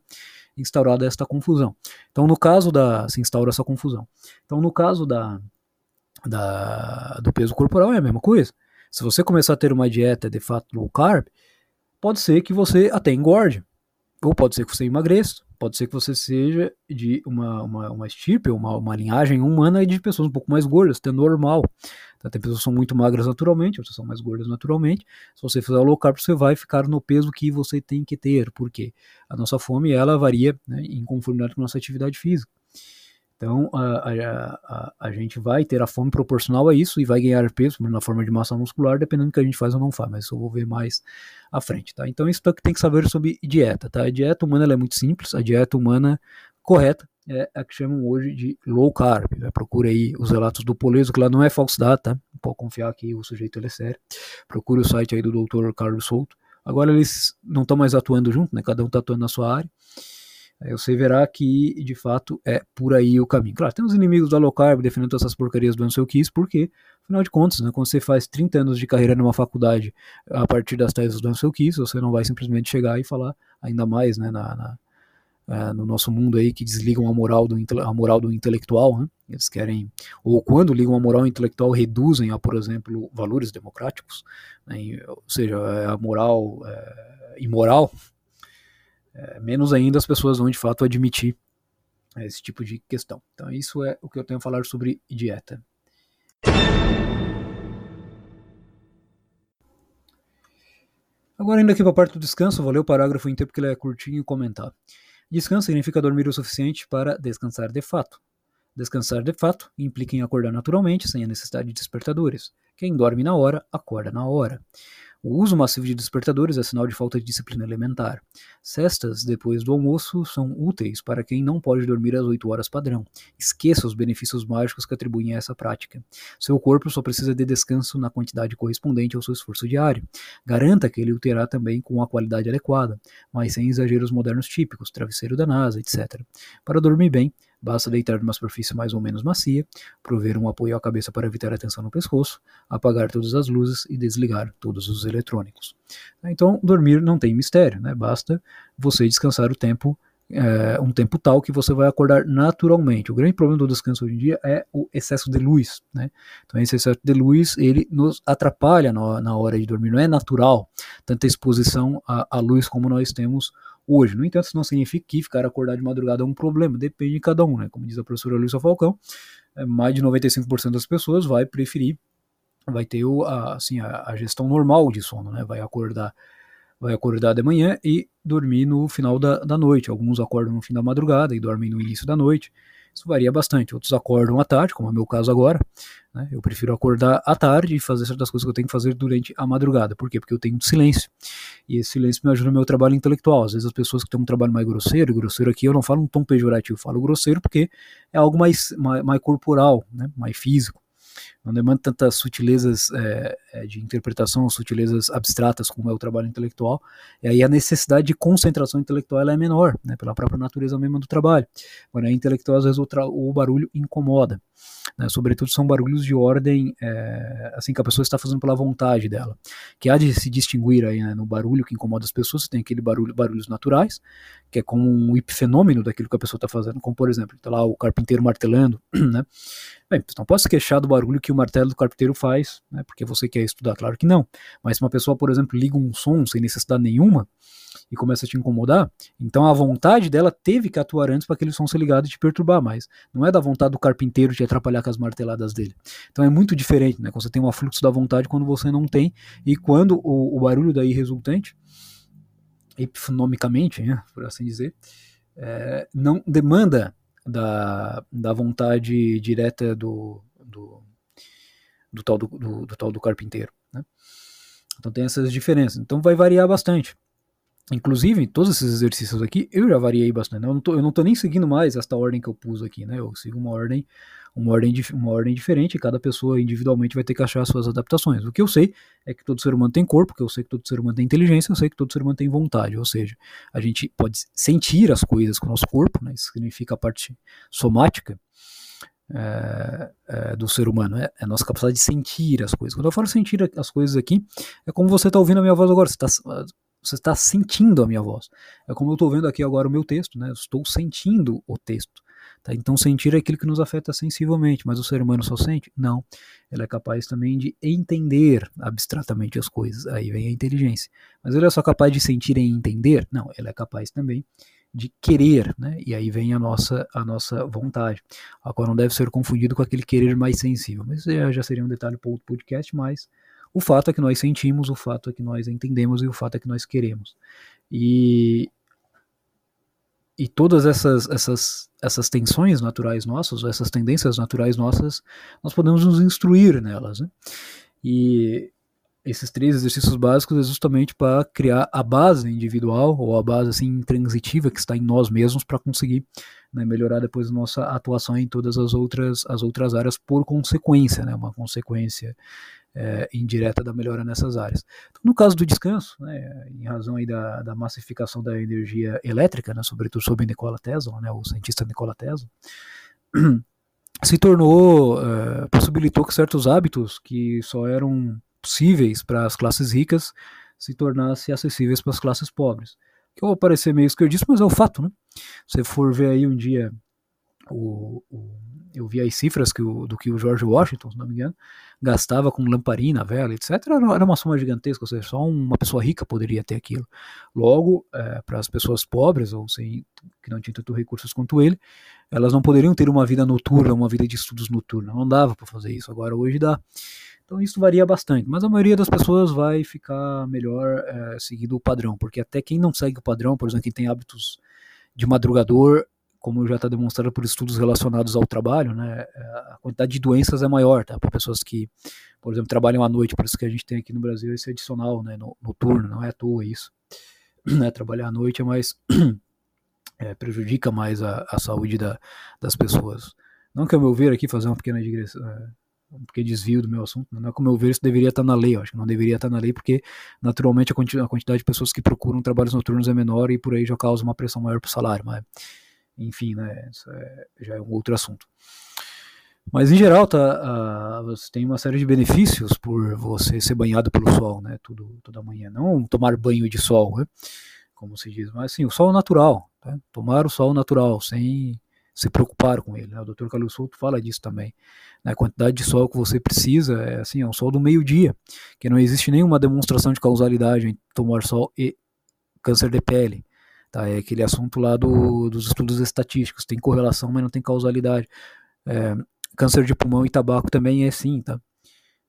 instaurada esta confusão. Então, no caso da. se instaura essa confusão. Então, no caso da, da, do peso corporal, é a mesma coisa. Se você começar a ter uma dieta de fato low carb, pode ser que você até engorde. Ou pode ser que você emagreça. Pode ser que você seja de uma, uma, uma estirpe, uma, uma linhagem humana de pessoas um pouco mais gordas, até normal. Tá? Tem pessoas que são muito magras naturalmente, outras são mais gordas naturalmente. Se você fizer o low carb, você vai ficar no peso que você tem que ter. Por quê? A nossa fome ela varia né, em conformidade com a nossa atividade física. Então, a, a, a, a, gente vai ter a fome proporcional a isso e vai ganhar peso na forma de massa muscular, dependendo do que a gente faz ou não faz, mas isso eu vou ver mais à frente, tá? Então, isso tem que saber sobre dieta, tá? A dieta humana é muito simples, a dieta humana correta é a que chamam hoje de low carb. Né? Procura aí os relatos do Poleso, que lá não é falsidade, tá? Pode confiar que o sujeito ele é sério. Procure o site aí do Dr. Carlos Souto. Agora eles não estão mais atuando junto, né? Cada um está atuando na sua área. Aí você verá que, de fato, é por aí o caminho. Claro, tem os inimigos da low carb defendendo essas porcarias do seu quis, porque, afinal de contas, né, quando você faz 30 anos de carreira numa faculdade a partir das teses do seu quis, você não vai simplesmente chegar e falar, ainda mais né, na, na é, no nosso mundo aí que desligam a moral do, a moral do intelectual, né? eles querem, ou quando ligam a moral intelectual, reduzem a, por exemplo, valores democráticos, né? ou seja, é a moral é, imoral, é, menos ainda as pessoas vão de fato admitir esse tipo de questão. Então, isso é o que eu tenho a falar sobre dieta. Agora, indo aqui para a parte do descanso, vou ler o parágrafo inteiro porque ele é curtinho e comentar. Descanso significa dormir o suficiente para descansar de fato. Descansar de fato implica em acordar naturalmente, sem a necessidade de despertadores. Quem dorme na hora, acorda na hora. O uso massivo de despertadores é sinal de falta de disciplina elementar. Cestas, depois do almoço, são úteis para quem não pode dormir às 8 horas padrão. Esqueça os benefícios mágicos que atribuem a essa prática. Seu corpo só precisa de descanso na quantidade correspondente ao seu esforço diário. Garanta que ele o terá também com a qualidade adequada, mas sem exageros modernos típicos, travesseiro da NASA, etc. Para dormir bem, Basta deitar numa superfície mais ou menos macia, prover um apoio à cabeça para evitar a tensão no pescoço, apagar todas as luzes e desligar todos os eletrônicos. Então, dormir não tem mistério, né? basta você descansar o tempo é, um tempo tal que você vai acordar naturalmente. O grande problema do descanso hoje em dia é o excesso de luz, né? Então esse excesso de luz ele nos atrapalha na, hora de dormir. Não é natural tanta exposição à, à, luz como nós temos hoje. No entanto, isso não significa que ficar acordado de madrugada é um problema. Depende de cada um, né? Como diz a professora Luísa Falcão, é, mais de 95% das pessoas vai preferir, vai ter a, assim, a, a gestão normal de sono, né? Vai acordar vai acordar de manhã e dormir no final da, da noite. Alguns acordam no fim da madrugada e dormem no início da noite. Isso varia bastante. Outros acordam à tarde, como é o meu caso agora. Né? Eu prefiro acordar à tarde e fazer certas coisas que eu tenho que fazer durante a madrugada. Por quê? Porque eu tenho silêncio. E esse silêncio me ajuda no meu trabalho intelectual. Às vezes as pessoas que têm um trabalho mais grosseiro, grosseiro aqui eu não falo um tom pejorativo, eu falo grosseiro porque é algo mais, mais, mais corporal, né? mais físico não demanda tantas sutilezas é, é, de interpretação, sutilezas abstratas como é o trabalho intelectual, e aí a necessidade de concentração intelectual é menor, né, pela própria natureza mesma do trabalho. Agora, a intelectual, às vezes, o, o barulho incomoda. Né, sobretudo são barulhos de ordem é, assim que a pessoa está fazendo pela vontade dela, que há de se distinguir aí né, no barulho que incomoda as pessoas, você tem aquele barulho, barulhos naturais, que é como um epifenômeno daquilo que a pessoa está fazendo, como por exemplo, está lá o carpinteiro martelando, né? Bem, você não pode se queixar do barulho que martelo do carpinteiro faz, né? Porque você quer estudar, claro que não. Mas se uma pessoa, por exemplo, liga um som sem necessidade nenhuma, e começa a te incomodar, então a vontade dela teve que atuar antes para aquele som ser ligado e te perturbar mais. Não é da vontade do carpinteiro te atrapalhar com as marteladas dele. Então é muito diferente, né? Quando você tem um afluxo da vontade, quando você não tem, e quando o, o barulho daí resultante, epifonomicamente, né, por assim dizer, é, não demanda da, da vontade direta do, do, do tal do, do, do, tal do carpinteiro. Né? Então tem essas diferenças. Então vai variar bastante. Inclusive, todos esses exercícios aqui eu já variei bastante. Né? Eu não, tô nem seguindo mais esta ordem que eu pus aqui, né? Eu sigo uma ordem, uma ordem, uma ordem diferente e cada pessoa individualmente vai ter que achar as suas adaptações. O que eu sei é que todo ser humano tem corpo, que eu sei que todo ser humano tem inteligência, eu sei que todo ser humano tem vontade. Ou seja, a gente pode sentir as coisas com o nosso corpo, né? Isso significa a parte somática. É, é, do ser humano, é, é, a nossa capacidade de sentir as coisas. Quando eu falo sentir as coisas aqui, é como você está ouvindo a minha voz agora. Você está você está sentindo a minha voz. É como eu estou vendo aqui agora o meu texto, né? Eu estou sentindo o texto. Tá? Então, sentir é aquilo que nos afeta sensivelmente, mas o ser humano só sente? Não. Ele é capaz também de entender abstratamente as coisas. Aí vem a inteligência. Mas ele é só capaz de sentir e entender? Não. Ele é capaz também de querer, né? E aí vem a nossa a nossa vontade, a qual não deve ser confundido com aquele querer mais sensível. Mas já, já seria um detalhe para outro podcast, mas o fato é que nós sentimos, o fato é que nós entendemos e o fato é que nós queremos. E e todas essas, essas, essas tensões naturais nossas, essas tendências naturais nossas, nós podemos nos instruir nelas. Né? E esses três exercícios básicos é justamente para criar a base individual ou a base assim intransitiva que está em nós mesmos para conseguir né, melhorar depois nossa atuação em todas as outras as outras áreas por consequência, né, uma consequência é, indireta da melhora nessas áreas. Então, no caso do descanso, né, em razão aí da, da massificação da energia elétrica, né, sobretudo sob Nikola Tesla, né, o cientista Nikola Tesla, se tornou, é, possibilitou que certos hábitos que só eram possíveis para as classes ricas se tornassem acessíveis para as classes pobres. Que eu vou parecer meio esquerdista, mas é o fato, né? Se você for ver aí um dia o, o eu vi as cifras que o, do que o George Washington, se não me engano, gastava com lamparina, vela, etc. Era uma soma gigantesca, ou seja, só uma pessoa rica poderia ter aquilo. Logo, é, para as pessoas pobres, ou sem, que não tinham tanto recursos quanto ele, elas não poderiam ter uma vida noturna, uma vida de estudos noturna. Não dava para fazer isso. Agora, hoje dá. Então isso varia bastante, mas a maioria das pessoas vai ficar melhor é, seguindo o padrão, porque até quem não segue o padrão, por exemplo, quem tem hábitos de madrugador, como já está demonstrado por estudos relacionados ao trabalho, né, a quantidade de doenças é maior, tá? Para pessoas que, por exemplo, trabalham à noite, por isso que a gente tem aqui no Brasil esse adicional, né, no, noturno, não é à toa isso. Né, trabalhar à noite é mais é, prejudica mais a, a saúde da, das pessoas. Não que, ao meu ver, aqui fazer uma pequena digressão, pequeno desvio do meu assunto, não é como eu ver, isso deveria estar na lei, eu acho que não deveria estar na lei, porque naturalmente a quantidade de pessoas que procuram trabalhos noturnos é menor e por aí já causa uma pressão maior para o salário, mas enfim, né, isso é, já é um outro assunto. Mas em geral, tá, uh, você tem uma série de benefícios por você ser banhado pelo sol, né, tudo, toda manhã. Não tomar banho de sol, né, como se diz, mas sim, o sol natural, tá? tomar o sol natural, sem se preocupar com ele. Né? O Dr. Carlos Souto fala disso também. Né? A quantidade de sol que você precisa é assim, é um sol do meio-dia, que não existe nenhuma demonstração de causalidade entre tomar sol e câncer de pele. Tá? É aquele assunto lá do, dos estudos estatísticos, tem correlação, mas não tem causalidade. É, câncer de pulmão e tabaco também é sim, tá?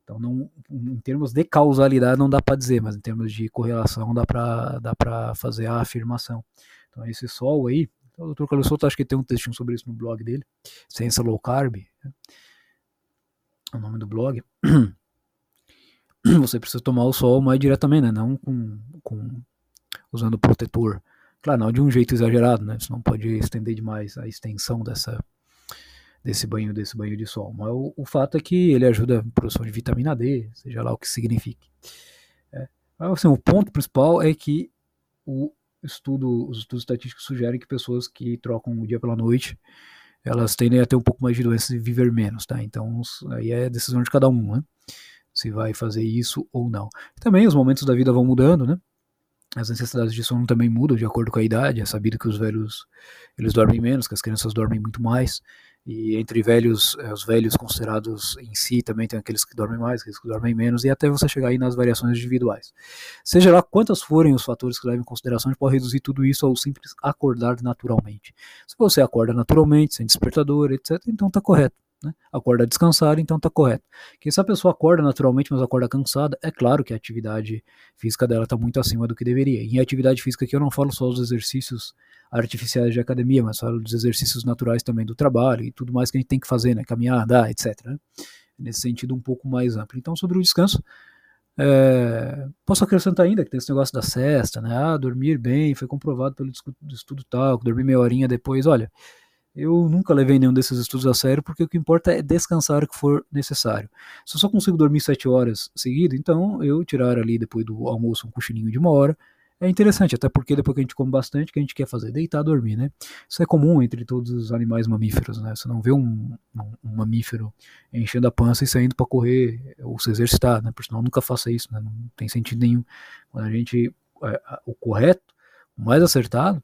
Então, não, em termos de causalidade não dá para dizer, mas em termos de correlação dá para dá fazer a afirmação. Então, esse sol aí, o Dr. Carlos Souto acho que tem um textinho sobre isso no blog dele, Ciência Low Carb, né? é o nome do blog. Você precisa tomar o sol mais diretamente, né? Não com, com usando protetor Claro, não de um jeito exagerado, né? Você não pode estender demais a extensão dessa, desse banho, desse banho de sol. Mas o, o fato é que ele ajuda a produção de vitamina D, seja lá o que signifique. É. Mas, assim, o ponto principal é que o estudo, os estudos estatísticos sugerem que pessoas que trocam o dia pela noite, elas tendem a ter um pouco mais de doenças e viver menos, tá? Então, aí é decisão de cada um, né? Se vai fazer isso ou não. Também os momentos da vida vão mudando, né? As necessidades de sono também mudam de acordo com a idade. É sabido que os velhos eles dormem menos, que as crianças dormem muito mais. E entre velhos, eh, os velhos considerados em si também tem aqueles que dormem mais, aqueles que dormem menos, e até você chegar aí nas variações individuais. Seja lá quantas forem os fatores que levam em consideração, a gente pode reduzir tudo isso ao simples acordar naturalmente. Se você acorda naturalmente, sem despertador, etc., então está correto. Né? Acorda descansado, então está correto. Que se a pessoa acorda naturalmente, mas acorda cansada, é claro que a atividade física dela está muito acima do que deveria. E em atividade física aqui eu não falo só dos exercícios artificiais de academia, mas falo dos exercícios naturais também do trabalho e tudo mais que a gente tem que fazer, né? Caminhar, andar, etc. Né? Nesse sentido um pouco mais amplo. Então, sobre o descanso, é, posso acrescentar ainda que tem esse negócio da cesta, né? Ah, dormir bem, foi comprovado pelo estudo tal, dormir meia horinha depois, olha eu nunca levei nenhum desses estudos a sério, porque o que importa é descansar o que for necessário. Se eu só consigo dormir sete horas seguidas, então eu tirar ali depois do almoço um cochilinho de uma hora é interessante, até porque depois que a gente come bastante, o que a gente quer fazer? Deitar, dormir, né? Isso é comum entre todos os animais mamíferos, né? Você não vê um, um, um mamífero enchendo a pança e saindo para correr ou se exercitar, né? Sinal, nunca faça isso, né? Não tem sentido nenhum. Quando a gente, é, o correto, o mais acertado,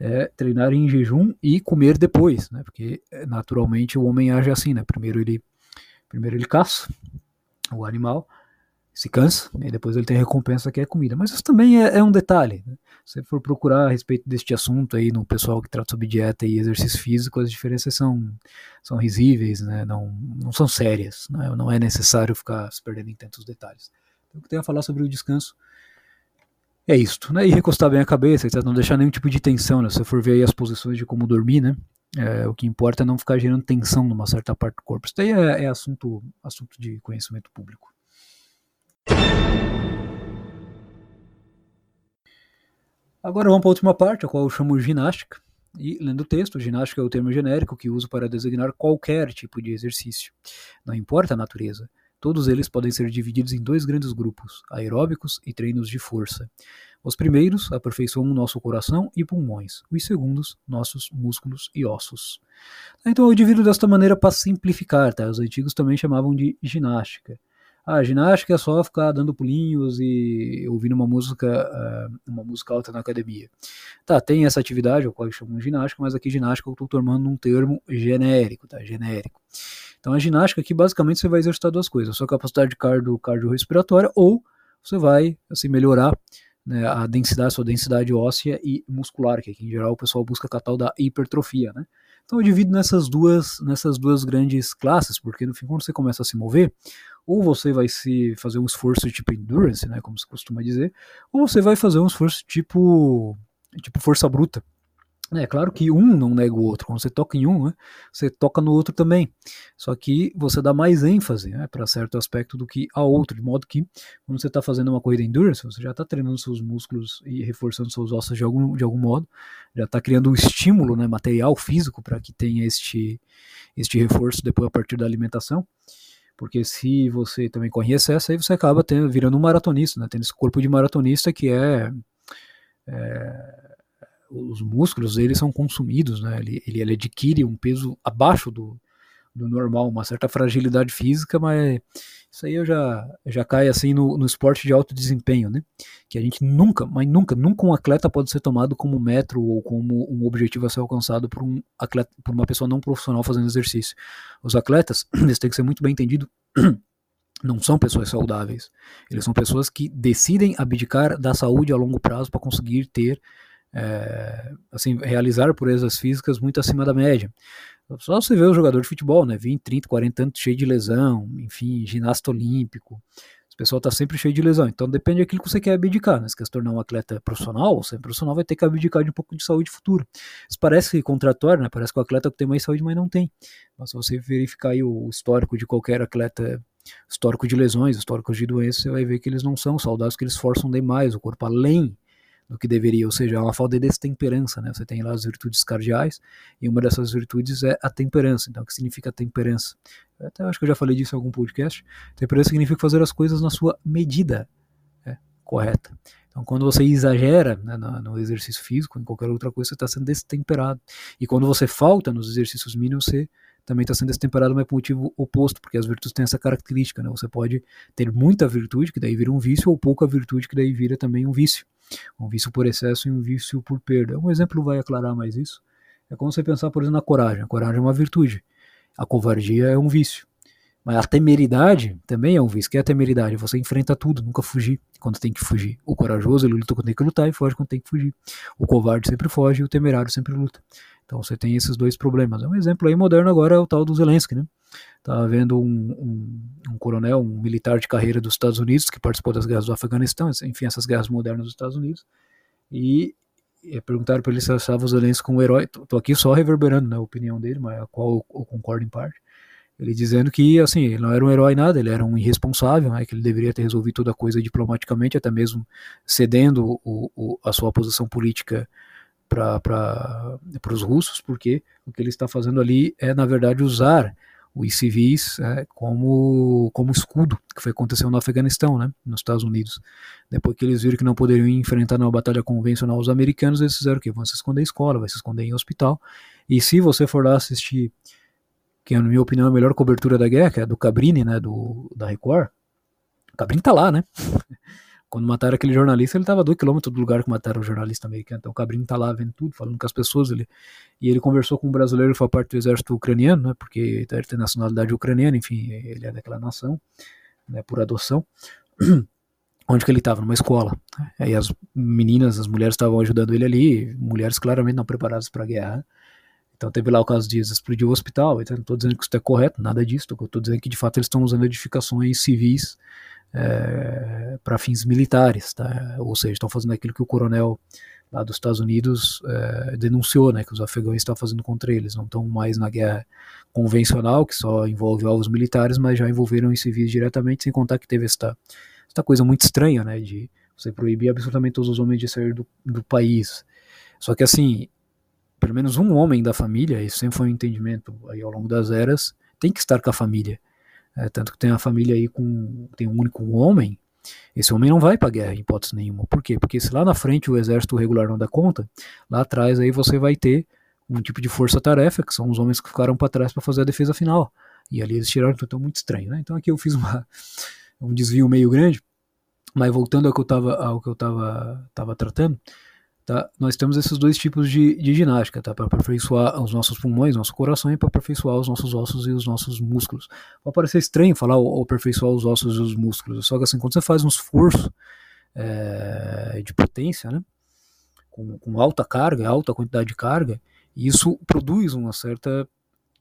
é treinar em jejum e comer depois, né? Porque é, naturalmente o homem age assim, né? Primeiro ele, primeiro ele caça o animal, se cansa, e depois ele tem a recompensa que é comida. Mas isso também é, é um detalhe. Né? Se você for procurar a respeito deste assunto aí no pessoal que trata sobre dieta e exercício físico, as diferenças são, são risíveis, né? não, não são sérias. Né? Não é necessário ficar se perdendo em tantos detalhes. Então, o que tem a falar sobre o descanso é isto, né? E recostar bem a cabeça, não deixar nenhum tipo de tensão, né? Se você for ver aí as posições de como dormir, né? É, o que importa é não ficar gerando tensão numa certa parte do corpo. Isso daí é, é assunto, assunto de conhecimento público. Agora vamos para a última parte, a qual eu chamo ginástica. E lendo o texto, ginástica é o termo genérico que uso para designar qualquer tipo de exercício. Não importa a natureza. Todos eles podem ser divididos em dois grandes grupos, aeróbicos e treinos de força. Os primeiros aperfeiçoam nosso coração e pulmões, os segundos, nossos músculos e ossos. Então eu divido desta maneira para simplificar, tá? Os antigos também chamavam de ginástica. Ah, ginástica é só ficar dando pulinhos e ouvindo uma música, uh, uma música alta na academia. Tá, tem essa atividade, o qual chamam de ginástica, mas aqui ginástica eu estou tomando um termo genérico, tá? Genérico. Então a ginástica aqui basicamente você vai exercitar duas coisas, a sua capacidade cardio, cardiorrespiratória ou você vai assim melhorar né, a densidade, a sua densidade óssea e muscular, que aqui em geral o pessoal busca a tal da hipertrofia, né? Então eu divido nessas duas, nessas duas grandes classes, porque no fim quando você começa a se mover, ou você vai se fazer um esforço tipo endurance, né, como se costuma dizer, ou você vai fazer um esforço tipo tipo força bruta. É claro que um não nega o outro. Quando você toca em um, né, você toca no outro também. Só que você dá mais ênfase né, para certo aspecto do que a outro. De modo que, quando você está fazendo uma corrida endurance, você já está treinando seus músculos e reforçando seus ossos de algum, de algum modo. Já está criando um estímulo né, material, físico, para que tenha este, este reforço depois a partir da alimentação. Porque se você também corre excesso, aí você acaba tendo, virando um maratonista, né? Tendo esse corpo de maratonista que é, é os músculos dele são consumidos, né? Ele, ele, ele, adquire um peso abaixo do, do normal, uma certa fragilidade física, mas isso aí eu já, já cai assim no, no esporte de alto desempenho, né? Que a gente nunca, mas nunca, nunca um atleta pode ser tomado como metro ou como um objetivo a ser alcançado por um atleta, por uma pessoa não profissional fazendo exercício. Os atletas, eles têm que ser muito bem entendido. não são pessoas saudáveis. Eles são pessoas que decidem abdicar da saúde a longo prazo para conseguir ter, é, assim, realizar purezas físicas muito acima da média. Só você vê o jogador de futebol, né? 20, 30, 40 anos cheio de lesão, enfim, ginasta olímpico. O pessoal está sempre cheio de lesão. Então depende daquilo que você quer abdicar. Né? Se quer se tornar um atleta profissional, você é profissional, vai ter que abdicar de um pouco de saúde futura. Isso parece contratório, né? Parece que o atleta tem mais saúde, mas não tem. Mas se você verificar aí o histórico de qualquer atleta, histórico de lesões, histórico de doenças, você vai ver que eles não são saudáveis, que eles forçam demais o corpo além do que deveria, ou seja, é uma falta de destemperança, né? Você tem lá as virtudes cardeais e uma dessas virtudes é a temperança. Então, o que significa temperança? Eu até acho que eu já falei disso em algum podcast. Temperança significa fazer as coisas na sua medida né? correta. Então, quando você exagera né, no exercício físico, em qualquer outra coisa, você está sendo destemperado. E quando você falta nos exercícios mínimos, você também está sendo destemperado, mas por motivo oposto, porque as virtudes têm essa característica, né? Você pode ter muita virtude, que daí vira um vício, ou pouca virtude, que daí vira também um vício. Um vício por excesso e um vício por perda. Um exemplo vai aclarar mais isso. É como você pensar, por exemplo, na coragem. A coragem é uma virtude. A covardia é um vício. Mas a temeridade também é um vício. que é a temeridade? Você enfrenta tudo, nunca fugir quando tem que fugir. O corajoso, ele luta quando tem que lutar e foge quando tem que fugir. O covarde sempre foge e o temerário sempre luta. Então você tem esses dois problemas. É um exemplo aí moderno agora é o tal do Zelensky, né? Estava vendo um, um, um, coronel, um militar de carreira dos Estados Unidos que participou das guerras do Afeganistão, enfim, essas guerras modernas dos Estados Unidos, e, perguntaram para ele se achava o Zelensky um herói. Estou aqui só reverberando né, a opinião dele, mas a qual eu, eu concordo em parte. Ele dizendo que, assim, ele não era um herói nada, ele era um irresponsável, né, que ele deveria ter resolvido toda a coisa diplomaticamente, até mesmo cedendo o, o, a sua posição política para os russos, porque o que ele está fazendo ali é, na verdade, usar os civis é, como, como escudo, que foi aconteceu no Afeganistão, né, nos Estados Unidos. Depois que eles viram que não poderiam enfrentar numa batalha convencional os americanos, eles fizeram o quê? Vão se esconder em escola, vai se esconder em hospital. E se você for lá assistir, que na minha opinião é a melhor cobertura da guerra, que é a do Cabrini, né, do, da Record, o Cabrini tá lá, né? Quando mataram aquele jornalista, ele estava dois quilômetros do lugar que mataram o jornalista americano. Então o Cabrini está lá vendo tudo, falando com as pessoas. Ele, e ele conversou com um brasileiro que foi parte do exército ucraniano, né, porque ele tem nacionalidade ucraniana, enfim, ele é daquela nação, né, por adoção. onde que ele estava, numa escola. Aí as meninas, as mulheres estavam ajudando ele ali, mulheres claramente não preparadas para a guerra. Então teve lá o caso de explodir o hospital, então não estou dizendo que isso é correto, nada disso, estou dizendo que de fato eles estão usando edificações civis é, para fins militares, tá? ou seja, estão fazendo aquilo que o coronel lá dos Estados Unidos é, denunciou, né, que os afegãos estão fazendo contra eles, não estão mais na guerra convencional, que só envolve alvos militares, mas já envolveram em civis diretamente, sem contar que teve esta, esta coisa muito estranha, né, de você proibir absolutamente todos os homens de sair do, do país. Só que assim, pelo menos um homem da família, isso sempre foi um entendimento aí ao longo das eras, tem que estar com a família. É, tanto que tem a família aí com tem um único homem, esse homem não vai para a guerra em hipótese nenhuma. Por quê? Porque se lá na frente o exército regular não dá conta, lá atrás aí você vai ter um tipo de força-tarefa, que são os homens que ficaram para trás para fazer a defesa final. E ali eles tiraram, então muito estranho, né? Então aqui eu fiz uma, um desvio meio grande, mas voltando ao que eu estava ao que eu tava, tava tratando, Tá? Nós temos esses dois tipos de, de ginástica, tá? para aperfeiçoar os nossos pulmões, nosso coração e para aperfeiçoar os nossos ossos e os nossos músculos. Pode parecer estranho falar ou aperfeiçoar os ossos e os músculos, só que assim, quando você faz um esforço é, de potência, né? com, com alta carga, alta quantidade de carga, isso produz uma certa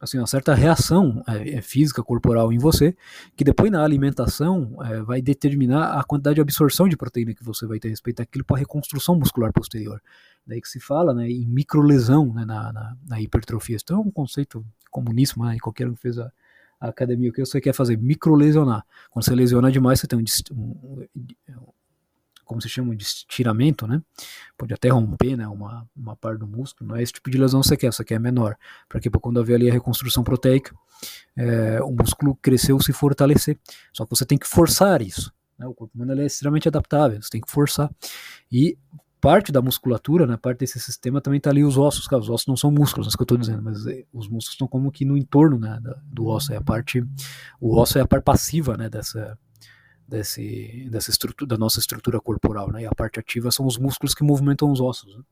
assim, uma certa reação é, é, física corporal em você, que depois na alimentação é, vai determinar a quantidade de absorção de proteína que você vai ter a respeito daquilo para reconstrução muscular posterior. Daí que se fala né, em microlesão né, na, na, na, hipertrofia. Então é um conceito comuníssimo, né, qualquer um que fez a, a academia, o que você quer fazer? Microlesionar. Quando você lesiona demais, você tem um, um, como se chama de estiramento, né? Pode até romper, né? Uma, uma parte do músculo. Não é esse tipo de lesão que você quer, você quer é menor. Para que quando haver ali a reconstrução proteica, é, o músculo crescer ou se fortalecer. Só que você tem que forçar isso. Né? O corpo humano é extremamente adaptável, você tem que forçar. E parte da musculatura, né, parte desse sistema também está ali os ossos, os ossos não são músculos, é isso que eu estou dizendo, mas é, os músculos estão como que no entorno né, do osso, é a parte, o osso é a parte passiva né, dessa, desse, dessa estrutura, da nossa estrutura corporal, né? E a parte ativa são os músculos que movimentam os ossos. Né?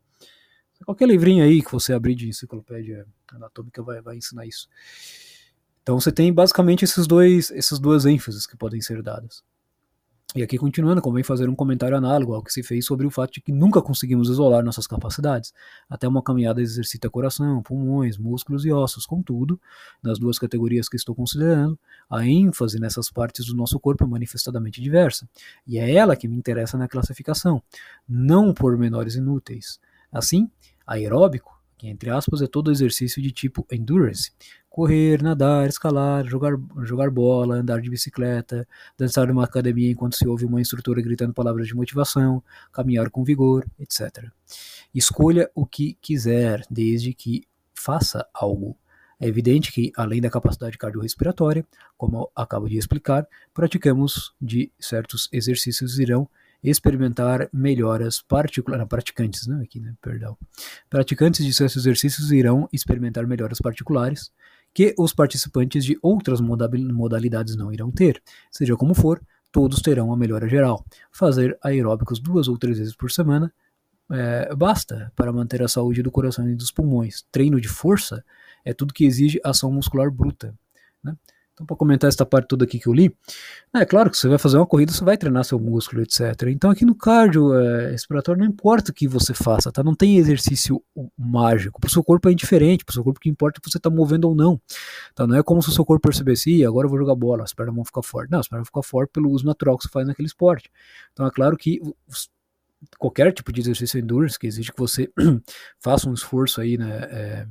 Qualquer livrinho aí que você abrir de enciclopédia anatômica vai, vai ensinar isso. Então você tem basicamente esses dois, essas duas ênfases que podem ser dadas. E aqui continuando, convém fazer um comentário análogo ao que se fez sobre o fato de que nunca conseguimos isolar nossas capacidades. Até uma caminhada exercita coração, pulmões, músculos e ossos. Contudo, nas duas categorias que estou considerando, a ênfase nessas partes do nosso corpo é manifestadamente diversa. E é ela que me interessa na classificação, não por menores inúteis. Assim, aeróbico que entre aspas é todo exercício de tipo endurance. Correr, nadar, escalar, jogar, jogar bola, andar de bicicleta, dançar numa academia enquanto se ouve uma instrutora gritando palavras de motivação, caminhar com vigor, etc. Escolha o que quiser, desde que faça algo. É evidente que, além da capacidade cardiorrespiratória, como acabo de explicar, praticamos de certos exercícios irão experimentar melhoras particulares, praticantes, né, aqui, né, perdão. Praticantes de certos exercícios irão experimentar melhoras particulares que os participantes de outras modalidades não irão ter. Seja como for, todos terão uma melhora geral. Fazer aeróbicos duas ou três vezes por semana é, basta para manter a saúde do coração e dos pulmões. Treino de força é tudo que exige ação muscular bruta. Né? Então, para comentar essa parte toda aqui que eu li, é claro que você vai fazer uma corrida, você vai treinar seu músculo, etc. Então, aqui no cardio é, respiratório, não importa o que você faça, tá? Não tem exercício mágico. Para o seu corpo é indiferente, para o seu corpo que importa é que você está movendo ou não. Tá? Não é como se o seu corpo percebesse, agora eu vou jogar bola, as pernas vão ficar fortes. Não, as pernas vão ficar fortes pelo uso natural que você faz naquele esporte. Então, é claro que qualquer tipo de exercício endurance que exige que você faça um esforço aí, né? É,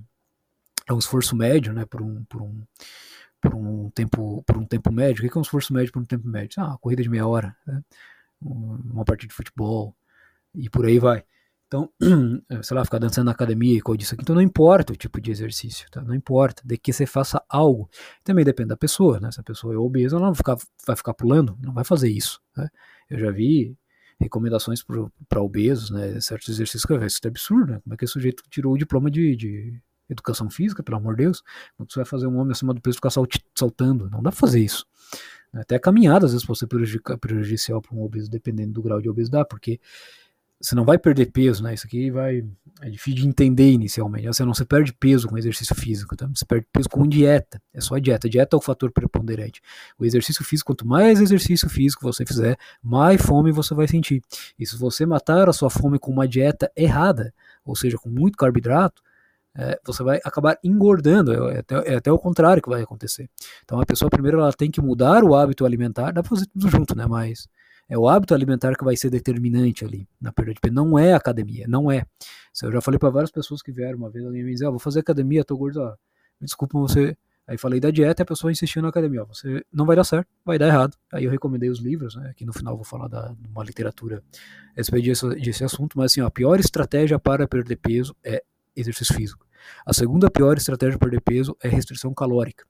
é um esforço médio, né? Por um, por um por um tempo, por um tempo médio. O que é um esforço médio por um tempo médio? Ah, uma corrida de meia hora, né? uma partida de futebol e por aí vai. Então, sei lá, ficar dançando na academia e coisa disso aqui. Então não importa o tipo de exercício, tá? Não importa, de que você faça algo. Também depende da pessoa, né? Se a pessoa é obesa, ela não vai ficar, vai ficar pulando, não vai fazer isso. Né? Eu já vi recomendações para obesos, né? Certos exercícios que eu isso é absurdo, né? Como é que esse sujeito tirou o diploma de, de educação física, pelo amor de Deus. Quando você vai fazer um homem acima do peso ficar saltando, não dá pra fazer isso. Até caminhada às vezes pode ser prejudicial para um obeso, dependendo do grau de obesidade, porque você não vai perder peso, né? Isso aqui vai é difícil de entender inicialmente. Você não se perde peso com exercício físico, tá? Você perde peso com dieta. É só a dieta. A dieta é o fator preponderante. O exercício físico, quanto mais exercício físico você fizer, mais fome você vai sentir. E se você matar a sua fome com uma dieta errada, ou seja, com muito carboidrato, é, você vai acabar engordando. É, é, até, é até o contrário que vai acontecer. Então a pessoa primeiro ela tem que mudar o hábito alimentar. Dá pra fazer tudo junto, né? Mas é o hábito alimentar que vai ser determinante ali na perda de peso. Não é academia, não é. Eu já falei para várias pessoas que vieram uma vez, alguém me disse, ah, vou fazer academia, tô gordo, ó, desculpa você. Aí falei da dieta e a pessoa insistiu na academia, ó, você não vai dar certo, vai dar errado. Aí eu recomendei os livros, né, aqui no final vou falar da uma literatura a respeito desse, desse assunto, mas assim, ó, a pior estratégia para perder peso é exercício físico. A segunda pior estratégia para perder peso é restrição calórica.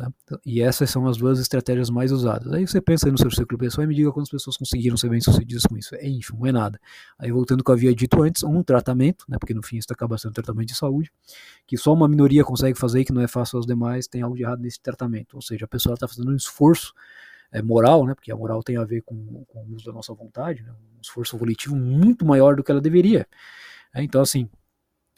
Tá? E essas são as duas estratégias mais usadas. Aí você pensa no seu ciclo pessoal e me diga quantas pessoas conseguiram ser bem-sucedidas com isso. É ínfimo, não é nada. Aí voltando ao que eu havia dito antes, um tratamento, né, porque no fim isso acaba sendo um tratamento de saúde, que só uma minoria consegue fazer e que não é fácil aos demais, tem algo de errado nesse tratamento. Ou seja, a pessoa está fazendo um esforço é, moral, né, porque a moral tem a ver com, com o uso da nossa vontade, né, um esforço volitivo muito maior do que ela deveria. É, então, assim,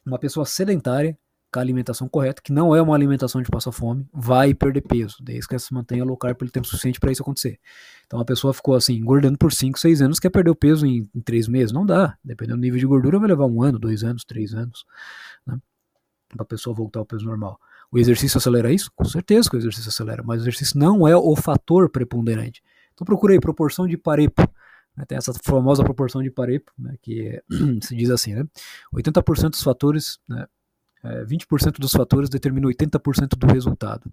uma pessoa sedentária com a alimentação correta, que não é uma alimentação de passar fome, vai perder peso, desde que ela se mantenha low carb pelo tempo suficiente para isso acontecer. Então a pessoa ficou assim, engordando por 5, 6 anos, quer perder o peso em, 3 meses? Não dá. Dependendo do nível de gordura, vai levar um ano, dois anos, três anos, né? Para a pessoa voltar ao peso normal. O exercício acelera isso? Com certeza que o exercício acelera, mas o exercício não é o fator preponderante. Então procurei proporção de Pareto. Né? Tem essa famosa proporção de Pareto, né? que é, se diz assim, né? 80% dos fatores né, é, 20% dos fatores determinam 80% do resultado.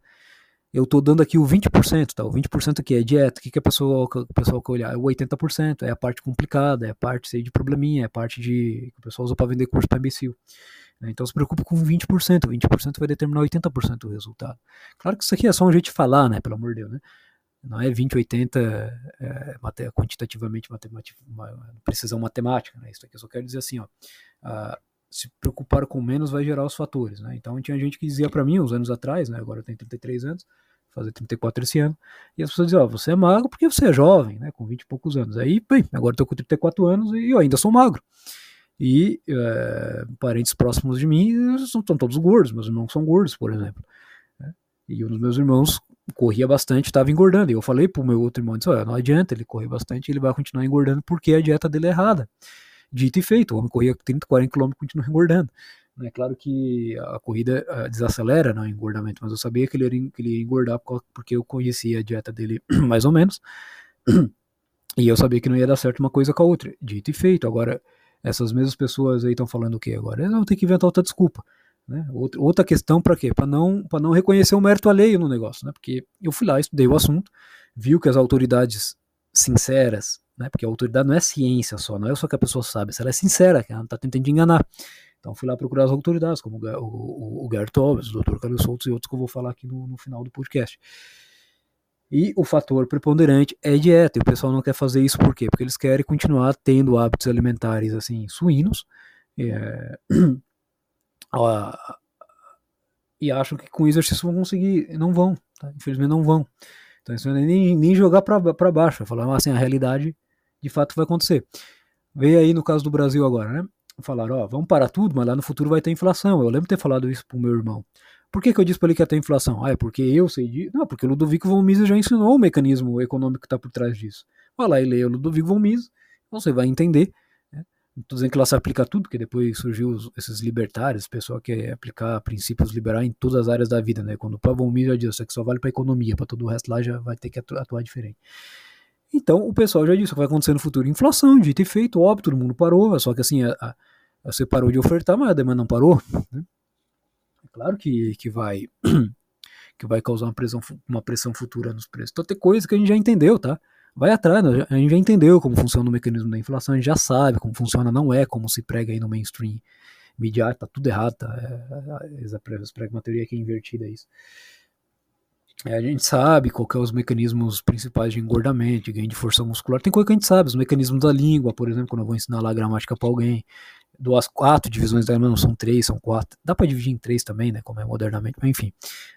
Eu estou dando aqui o 20%, tá? O 20% aqui é dieta. O que, que a pessoa, o pessoal quer olhar? O 80% é a parte complicada, é a parte de probleminha, é a parte de que o pessoal usa para vender curso para imbecil. Né? Então se preocupe com 20%. 20% vai determinar 80% do resultado. Claro que isso aqui é só um jeito de falar, né? Pelo amor de Deus, né? Não é 20, 80 é, quantitativamente matemática, precisão matemática, né? Isso aqui eu só quero dizer assim, ó. Uh, se preocupar com menos vai gerar os fatores, né? Então tinha gente que dizia para mim uns anos atrás, né? Agora eu tenho 33 anos, fazer 34 esse ano, e as pessoas diziam, oh, você é magro porque você é jovem, né? Com 20 e poucos anos. Aí, bem, agora eu tô com 34 anos e eu ainda sou magro. E é, parentes próximos de mim estão todos gordos, meus irmãos são gordos, por exemplo. Né? E um dos meus irmãos corria bastante, estava engordando. E eu falei pro meu outro irmão, disse, não adianta, ele corre bastante, ele vai continuar engordando porque a dieta dele é errada dito e feito. O homem corria 30, 40 km e continua engordando. É claro que a corrida desacelera no engordamento, mas eu sabia que ele, era, que ele ia engordar porque eu conhecia a dieta dele mais ou menos. E eu sabia que não ia dar certo uma coisa com a outra. Dito e feito. Agora, essas mesmas pessoas aí estão falando o quê agora? Vão ter que inventar outra desculpa. Né? Outra, questão para quê? Para não, não reconhecer o mérito alheio no negócio. Né? Porque eu fui lá, estudei o assunto, viu que as autoridades sinceras, né? Porque a autoridade não é ciência só, não é só que a pessoa sabe, se ela é sincera, que ela não está tentando enganar. Então fui lá procurar as autoridades, como o, o, o Gert o Dr. Carlos Souto e outros que eu vou falar aqui no, no final do podcast. E o fator preponderante é dieta. E o pessoal não quer fazer isso por quê? Porque eles querem continuar tendo hábitos alimentares assim suínos. É, e acham que com exercício vão conseguir. Não vão. Tá? Infelizmente não vão. Então isso não é nem, nem jogar para baixo. É falar assim, a realidade de fato vai acontecer. Veio aí no caso do Brasil agora, né? Falaram, ó, vamos parar tudo, mas lá no futuro vai ter inflação. Eu lembro de ter falado isso pro meu irmão. Por que, que eu disse para ele que ia ter inflação? Ah, é porque eu sei disso. Não, porque o Ludovico von Mises já ensinou o mecanismo econômico que está por trás disso. Vai lá e leia o Ludovico von Mises, você vai entender. Estou dizendo que lá se aplica tudo, porque depois surgiu os, esses libertários, o pessoal quer aplicar princípios liberais em todas as áreas da vida. Né? Quando o Pavão Mises já disse, isso aqui só vale para economia, para todo o resto lá já vai ter que atuar diferente. Então o pessoal já disse que vai acontecer no futuro inflação, dito e feito, óbvio, todo mundo parou, só que assim, a, a, você parou de ofertar, mas a demanda não parou. Né? É claro que, que vai que vai causar uma pressão, uma pressão futura nos preços. Então tem coisa que a gente já entendeu, tá? Vai atrás, né? a gente já entendeu como funciona o mecanismo da inflação, a gente já sabe como funciona, não é como se prega aí no mainstream midiático, tá tudo errado, tá? É, é, eles pregam uma teoria que é invertida isso. É, a gente sabe qual são é os mecanismos principais de engordamento, de ganho de força muscular. Tem coisa que a gente sabe, os mecanismos da língua, por exemplo, quando eu vou ensinar lá gramática para alguém. Duas, quatro divisões da não são três, são quatro. Dá para dividir em três também, né? Como é modernamente, mas enfim.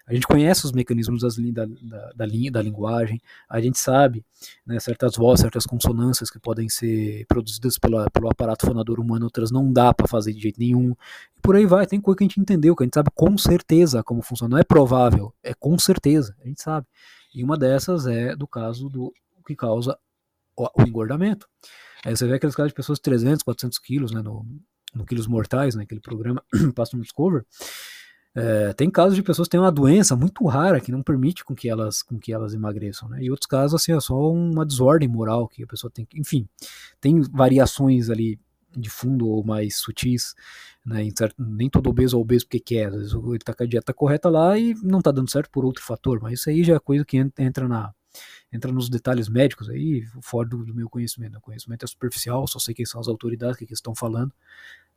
A gente conhece os mecanismos das, da, da, da, linha, da linguagem, a gente sabe né, certas vozes, certas consonâncias que podem ser produzidas pela, pelo aparato fonador humano, outras não dá para fazer de jeito nenhum. E por aí vai, tem coisa que a gente entendeu, que a gente sabe com certeza como funciona. Não é provável, é com certeza, a gente sabe. E uma dessas é do caso do que causa o, o engordamento. Aí você vê aqueles casos de pessoas de 300, 400 quilos, né, no, no Quilos Mortais, naquele né, programa Passo no Discover, é, tem casos de pessoas que têm uma doença muito rara que não permite com que elas, com que elas emagreçam, né? E outros casos, assim, é só uma desordem moral que a pessoa tem que. Enfim, tem variações ali de fundo ou mais sutis, né? Certo, nem todo obeso é obeso porque quer, às vezes ele tá com a dieta correta lá e não tá dando certo por outro fator, mas isso aí já é coisa que entra na, entra nos detalhes médicos aí, fora do, do meu conhecimento. O conhecimento é superficial, só sei quem são as autoridades, que, que estão falando.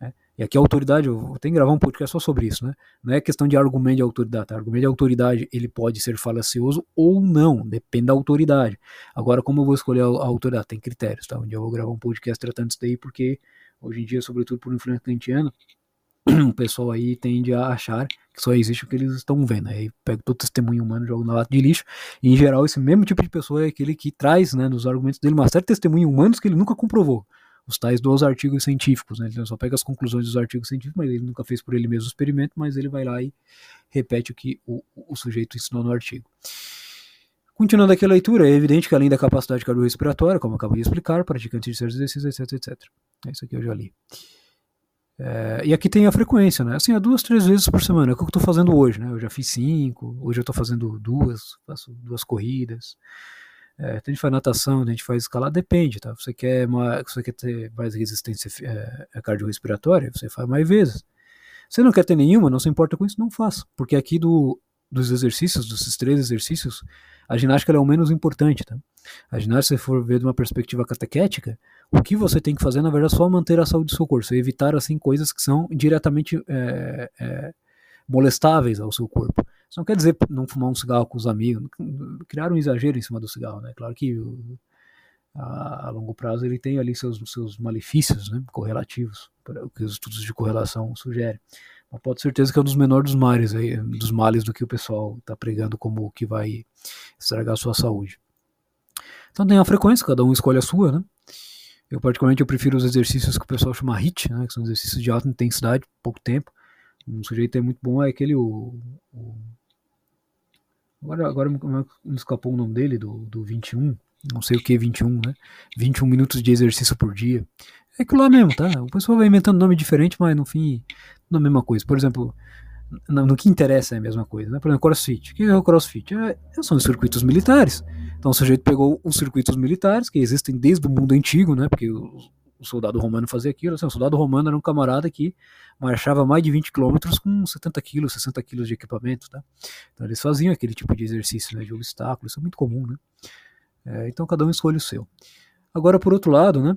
Né? E aqui a autoridade, eu tenho que gravar um podcast só sobre isso, né? Não é questão de argumento de autoridade. Tá? Argumento de autoridade, ele pode ser falacioso ou não, depende da autoridade. Agora, como eu vou escolher a, autoridade? Tem critérios, tá? Um eu vou gravar um podcast tratando isso daí, porque hoje em dia, sobretudo por influência kantiana, o pessoal aí tende a achar que só existe o que eles estão vendo. Aí pega todo testemunho humano, joga na lata de lixo. E em geral, esse mesmo tipo de pessoa é aquele que traz, né, nos argumentos dele, uma série de testemunhos humanos que ele nunca comprovou. Os tais dos artigos científicos, né? Ele só pega as conclusões dos artigos científicos, mas ele nunca fez por ele mesmo o experimento, mas ele vai lá e repete o que o, o sujeito ensinou no artigo. Continuando aqui a leitura, é evidente que além da capacidade cardiorrespiratória, como eu acabei de explicar, praticante de certos exercícios, etc, etc. É isso aqui eu já li. É, e aqui tem a frequência, né? Assim, é duas, três vezes por semana. É o que eu estou fazendo hoje, né? Eu já fiz cinco, hoje eu estou fazendo duas, faço duas corridas. É, a gente faz natação, a gente faz escalada, depende, tá? Você quer, uma, você quer ter mais resistência é, é, cardiorrespiratória, você faz mais vezes. Você não quer ter nenhuma, não se importa com isso, não faça. Porque aqui do, dos exercícios, desses três exercícios, a ginástica é o menos importante, tá? A ginástica, se for ver de uma perspectiva catequética, o que você tem que fazer, na verdade, é só manter a saúde do seu corpo, evitar, assim, coisas que são diretamente é, é, molestáveis ao seu corpo. Isso não quer dizer não fumar um cigarro com os amigos, criar um exagero em cima do cigarro, né? Claro que a, a, longo prazo ele tem ali seus, seus malefícios né, correlativos, o que os estudos de correlação sugerem. Mas pode ter certeza que é um dos menores dos males, aí, dos males do que o pessoal está pregando como que vai estragar a sua saúde. Então tem a frequência, cada um escolhe a sua, né? Eu particularmente eu prefiro os exercícios que o pessoal chama HIIT, né, que são exercícios de alta intensidade, pouco tempo. Um sujeito é muito bom é aquele o, o agora agora me escapou o nome dele do, do 21, não sei o que 21, né? 21 minutos de exercício por dia. É aquilo lá mesmo, tá? O pessoal vai inventando nome diferente, mas no fim não é a mesma coisa. Por exemplo, no, no, que interessa é a mesma coisa. Né? Por exemplo, crossfit. O que é o crossfit? É, são os circuitos militares. Então o sujeito pegou os circuitos militares, que existem desde o mundo antigo, né? porque o, o soldado romano fazia aquilo. Assim, o soldado romano era um camarada que marchava mais de 20 km com 70 kg, 60 kg de equipamento. Tá? Então eles faziam aquele tipo de exercício né, de obstáculos, isso é muito comum. Né? É, então cada um escolhe o seu. Agora, por outro lado, né,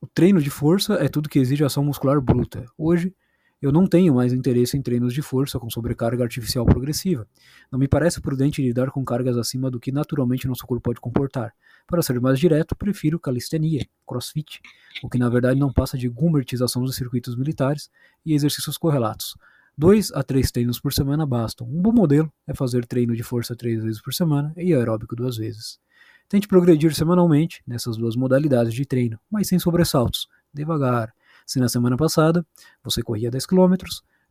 o treino de força é tudo que exige ação muscular bruta. Hoje, eu não tenho mais interesse em treinos de força com sobrecarga artificial progressiva. Não me parece prudente lidar com cargas acima do que naturalmente nosso corpo pode comportar. Para ser mais direto, prefiro calistenia, crossfit, o que na verdade não passa de gumertização dos circuitos militares e exercícios correlatos. Dois a três treinos por semana bastam. Um bom modelo é fazer treino de força três vezes por semana e aeróbico duas vezes. Tente progredir semanalmente nessas duas modalidades de treino, mas sem sobressaltos, devagar, se na semana passada você corria 10 km,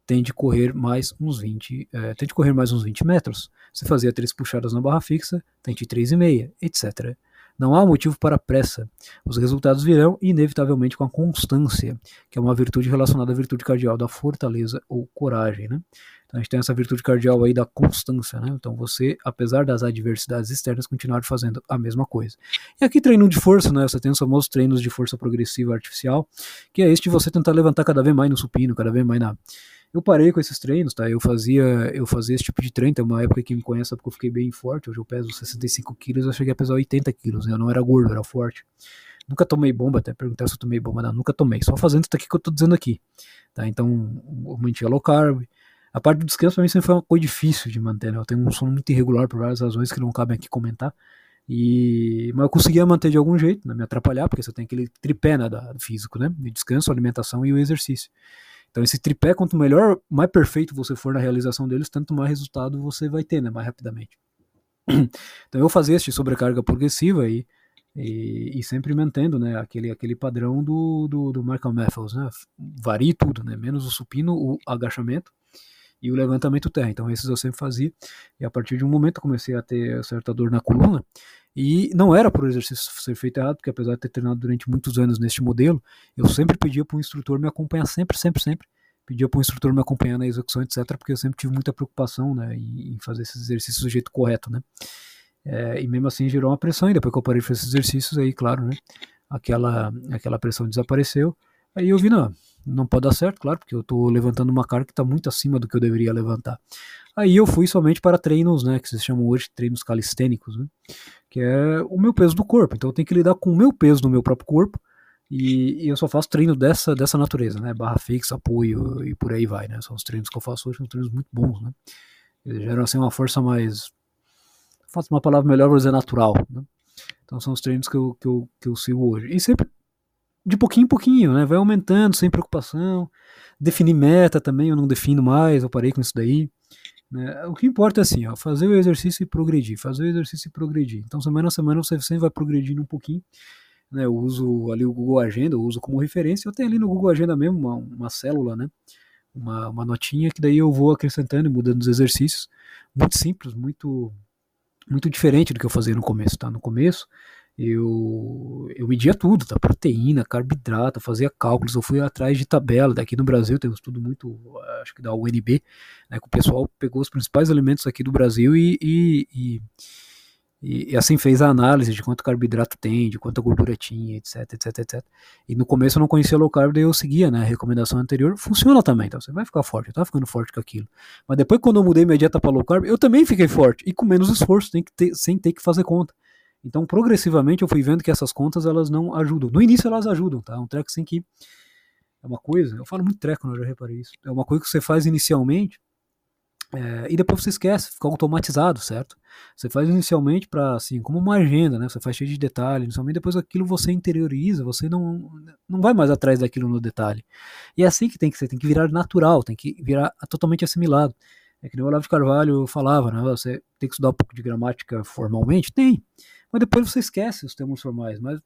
tende correr mais uns 20, é, tente correr mais uns 20 metros. Se fazia três puxadas na barra fixa, tente 3,5, etc. Não há motivo para pressa. Os resultados virão inevitavelmente com a constância, que é uma virtude relacionada à virtude cardial da fortaleza ou coragem. Né? Então a gente tem essa virtude cardial aí da constância, né? Então você, apesar das adversidades externas, continuar fazendo a mesma coisa. E aqui treino de força, né? Você tem os famosos treinos de força progressiva artificial, que é este de você tentar levantar cada vez mais no supino, cada vez mais na eu parei com esses treinos, tá? Eu fazia, eu fazia esse tipo de treino, tem uma época que me conhece porque eu fiquei bem forte, hoje eu peso 65 quilos, eu cheguei a pesar 80 quilos, né? Eu não era gordo, era forte. Nunca tomei bomba, até perguntar se eu tomei bomba, não, nunca tomei, só fazendo isso aqui que eu tô dizendo aqui, tá? Então, eu mantinha low carb, a parte do descanso para mim sempre foi uma coisa difícil de manter, né? Eu tenho um sono muito irregular por várias razões que não cabem aqui comentar. E, mas eu conseguia manter de algum jeito, não me atrapalhar, porque você tem aquele tripé né, da, físico, né? De descanso, alimentação e o exercício. Então esse tripé, quanto melhor, mais perfeito você for na realização deles, tanto mais resultado você vai ter, né? Mais rapidamente. Então eu fazia este sobrecarga progressiva e, e, e, sempre mantendo né, aquele, aquele padrão do, do, do Michael Matthews, né? Varie tudo, né? Menos o supino, o agachamento e o levantamento terra. Então esses eu sempre fazia. E a partir de um momento comecei a ter certa dor na coluna. E não era por o exercício ser feito errado, porque apesar de ter treinado durante muitos anos neste modelo, eu sempre pedia para o instrutor me acompanhar, sempre, sempre, sempre. Pedia para o instrutor me acompanhar na execução, etc., porque eu sempre tive muita preocupação né, em fazer esses exercícios do jeito correto. Né? É, e mesmo assim gerou uma pressão, e depois que eu parei de fazer esses exercícios, aí, claro, né, aquela, aquela pressão desapareceu. Aí eu vi, não, não pode dar certo, claro, porque eu estou levantando uma carga que está muito acima do que eu deveria levantar. Aí eu fui somente para treinos, né, que se chamam hoje treinos calistênicos, né, que é o meu peso do corpo. Então eu tenho que lidar com o meu peso no meu próprio corpo e, e eu só faço treino dessa, dessa natureza, né, barra fixa, apoio e por aí vai, né. São os treinos que eu faço hoje, são treinos muito bons, né. Eles geram assim uma força mais, faço uma palavra melhor, vou dizer natural, né. Então são os treinos que eu, que eu, que eu sigo hoje. E sempre de pouquinho em pouquinho, né? Vai aumentando sem preocupação. Definir meta também, eu não defino mais, eu parei com isso daí. Né? O que importa é assim, ó, fazer o exercício e progredir, fazer o exercício e progredir. Então, semana a semana você sempre vai progredindo um pouquinho. Né? Eu uso ali o Google Agenda, eu uso como referência. Eu tenho ali no Google Agenda mesmo uma, uma célula, né? Uma, uma notinha que daí eu vou acrescentando e mudando os exercícios. Muito simples, muito muito diferente do que eu fazia no começo, tá? No começo eu, eu media tudo, tá? Proteína, carboidrato, fazia cálculos, eu fui atrás de tabela. Daqui no Brasil tem um estudo muito, acho que da UNB, né, que o pessoal pegou os principais alimentos aqui do Brasil e, e, e, e, assim fez a análise de quanto carboidrato tem, de quanta gordura tinha, etc, etc, etc. E no começo eu não conhecia low carb, daí eu seguia né, a recomendação anterior, funciona também, então você vai ficar forte, eu tava ficando forte com aquilo. Mas depois quando eu mudei minha dieta para low carb, eu também fiquei forte, e com menos esforço, tem que ter, sem ter que fazer conta. Então, progressivamente, eu fui vendo que essas contas elas não ajudam. No início elas ajudam, tá? É um treco assim que é uma coisa, eu falo muito treco, né? eu já reparei isso. É uma coisa que você faz inicialmente é, e depois você esquece, fica automatizado, certo? Você faz inicialmente para assim, como uma agenda, né? Você faz cheio de detalhes, inicialmente depois aquilo você interioriza, você não não vai mais atrás daquilo no detalhe. E é assim que tem que ser, tem que virar natural, tem que virar totalmente assimilado. É que nem o Olavo de Carvalho falava, né? Você tem que estudar um pouco de gramática formalmente? Tem mas depois você esquece os termos formais, mas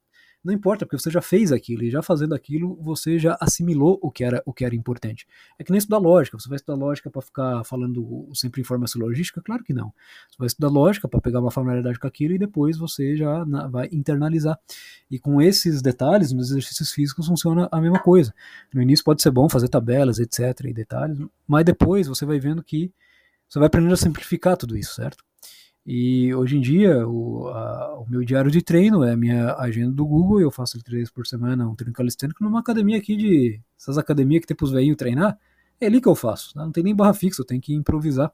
não importa, porque você já fez aquilo, e já fazendo aquilo, você já assimilou o que era, o que era importante. É que nem estudar lógica, você vai estudar lógica para ficar falando sempre em forma logística? Claro que não. Você vai estudar lógica para pegar uma familiaridade com aquilo e depois você já na, vai internalizar. E com esses detalhes, nos exercícios físicos funciona a mesma coisa. No início pode ser bom fazer tabelas, etc, e detalhes, mas depois você vai vendo que você vai aprendendo a simplificar tudo isso, certo? E hoje em dia, o, a, o meu diário de treino é a minha agenda do Google, eu faço três vezes por semana um treino calistênico numa academia aqui de. Essas academias que tem pros velhinhos treinar, é ali que eu faço. Tá? Não tem nem barra fixa, eu tenho que improvisar.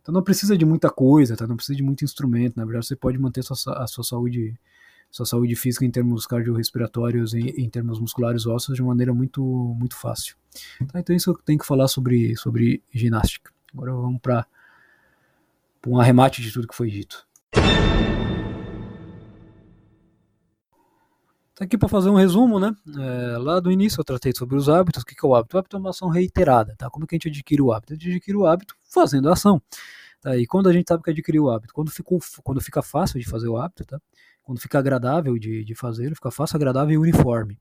Então não precisa de muita coisa, tá? não precisa de muito instrumento. Na verdade, você pode manter a sua, a sua saúde sua saúde física em termos cardiorrespiratórios e em termos musculares ósseos de maneira muito muito fácil. Tá? Então isso eu tenho que falar sobre, sobre ginástica. Agora vamos para um arremate de tudo que foi dito. Tá aqui para fazer um resumo, né? É, lá do início eu tratei sobre os hábitos. O que, que é o hábito? O hábito é uma ação reiterada, tá? Como que a gente adquire o hábito? A gente adquire o hábito fazendo a ação. Tá? E quando a gente sabe que adquiriu o hábito? Quando, ficou, quando fica fácil de fazer o hábito, tá? Quando fica agradável de, de fazer, fica fácil, agradável e uniforme.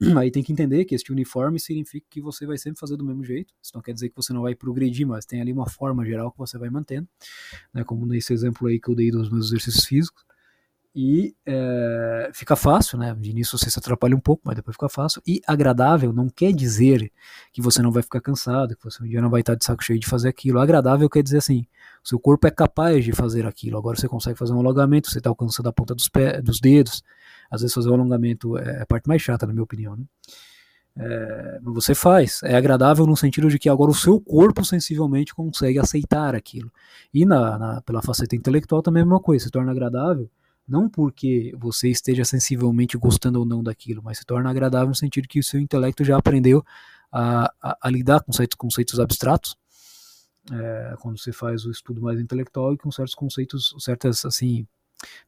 Aí tem que entender que este uniforme significa que você vai sempre fazer do mesmo jeito. Isso não quer dizer que você não vai progredir, mas tem ali uma forma geral que você vai mantendo, né? Como nesse exemplo aí que eu dei dos meus exercícios físicos e é, fica fácil, né? De início você se atrapalha um pouco, mas depois fica fácil. E agradável não quer dizer que você não vai ficar cansado, que você um dia não vai estar de saco cheio de fazer aquilo. Agradável quer dizer assim, seu corpo é capaz de fazer aquilo. Agora você consegue fazer um alongamento, você está alcançando a ponta dos, dos dedos. Às vezes fazer um alongamento é a parte mais chata, na minha opinião, né? É, você faz. É agradável no sentido de que agora o seu corpo sensivelmente consegue aceitar aquilo. E na, na, pela faceta intelectual também é a mesma coisa, se torna agradável não porque você esteja sensivelmente gostando ou não daquilo, mas se torna agradável no sentido que o seu intelecto já aprendeu a, a, a lidar com certos conceitos abstratos, é, quando você faz o estudo mais intelectual e com certos conceitos, certas assim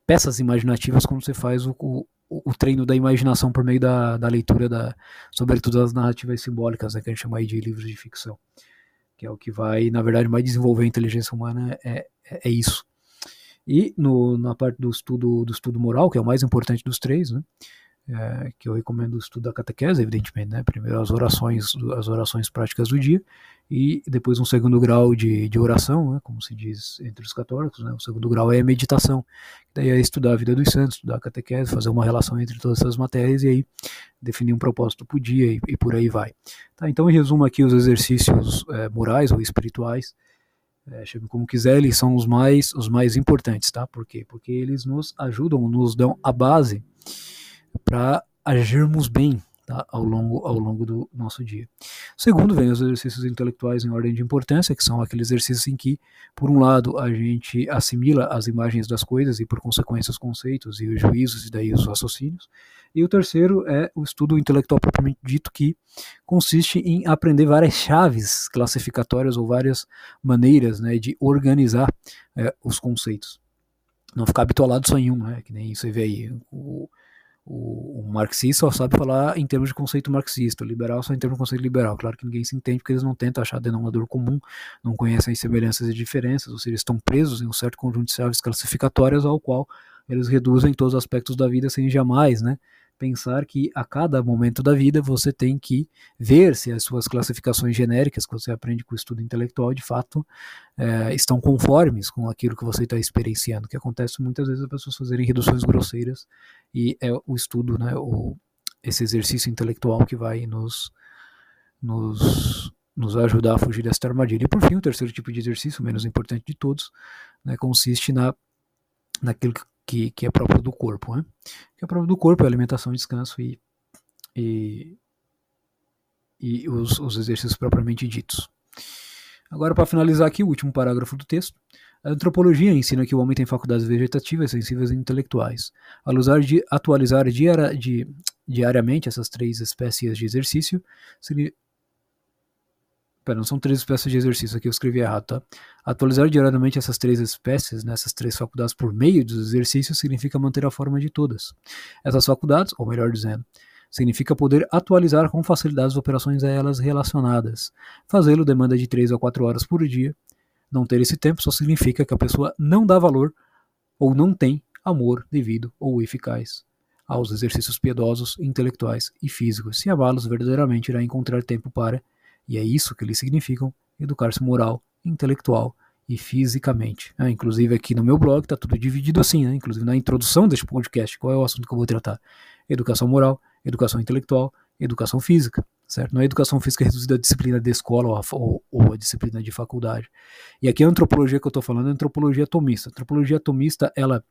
peças imaginativas quando você faz o, o, o, treino da imaginação por meio da, da leitura, da, sobretudo das narrativas simbólicas, né, que a gente chama aí de livros de ficção, que é o que vai, na verdade, mais desenvolver a inteligência humana, é, é, é isso. E no, na parte do estudo, do estudo moral, que é o mais importante dos três, né, é, que eu recomendo o estudo da catequese, evidentemente, né? Primeiro as orações, as orações práticas do dia e depois um segundo grau de, de oração, né? como se diz entre os católicos, né? O segundo grau é a meditação, daí é estudar a vida dos santos, estudar a catequese, fazer uma relação entre todas essas matérias e aí definir um propósito para o dia e, e, por aí vai. Tá, então, em resumo aqui os exercícios é, morais ou espirituais, é, chame como quiser, eles são os mais, os mais importantes, tá? Por quê? Porque eles nos ajudam, nos dão a base para agirmos bem tá, ao, longo, ao longo do nosso dia. Segundo, vem os exercícios intelectuais em ordem de importância, que são aqueles exercícios em que, por um lado, a gente assimila as imagens das coisas e, por consequência, os conceitos e os juízos e daí os raciocínios. E o terceiro é o estudo intelectual propriamente dito, que consiste em aprender várias chaves classificatórias ou várias maneiras né, de organizar é, os conceitos. Não ficar habituado só em um, né, que nem você vê aí. O, o, o, marxista só sabe falar em termos de conceito marxista, o liberal só em termos de conceito liberal. Claro que ninguém se entende porque eles não tentam achar denominador comum, não conhecem as semelhanças e diferenças, ou seja, estão presos em um certo conjunto de chaves classificatórias ao qual eles reduzem todos os aspectos da vida sem jamais né, pensar que a cada momento da vida você tem que ver se as suas classificações genéricas que você aprende com o estudo intelectual de fato é, estão conformes com aquilo que você está experienciando, que acontece muitas vezes as pessoas fazerem reduções grosseiras e é o estudo, né, o, esse exercício intelectual que vai nos, nos, nos ajudar a fugir desta armadilha. E por fim, o terceiro tipo de exercício, menos importante de todos, né, consiste na, naquilo que que, que é próprio do corpo. Né? que é próprio do corpo é alimentação, descanso e, e, e os, os exercícios propriamente ditos. Agora, para finalizar aqui, o último parágrafo do texto. A antropologia ensina que o homem tem faculdades vegetativas, sensíveis e intelectuais. Ao usar de atualizar diari di diariamente essas três espécies de exercício, Pera, não são três espécies de exercício, aqui eu escrevi errado, tá? Atualizar diariamente essas três espécies, né, três faculdades por meio dos exercícios, significa manter a forma de todas. Essas faculdades, ou melhor dizendo, significa poder atualizar com facilidade as operações a elas relacionadas. Fazê-lo demanda de 3 a 4 horas por dia. Não ter esse tempo só significa que a pessoa não dá valor ou não tem amor devido ou eficaz aos exercícios piedosos, intelectuais e físicos. Se abalos verdadeiramente irá encontrar tempo para e é isso que eles significam: educar-se moral, intelectual e fisicamente. É, inclusive aqui no meu blog está tudo dividido assim, né? inclusive na introdução deste podcast, qual é o assunto que eu vou tratar? Educação moral, educação intelectual, educação física, certo? Não é educação física reduzida à disciplina de escola ou a, ou, ou disciplina de faculdade. E aqui a antropologia que eu estou falando é antropologia atomista. A antropologia atomista, ela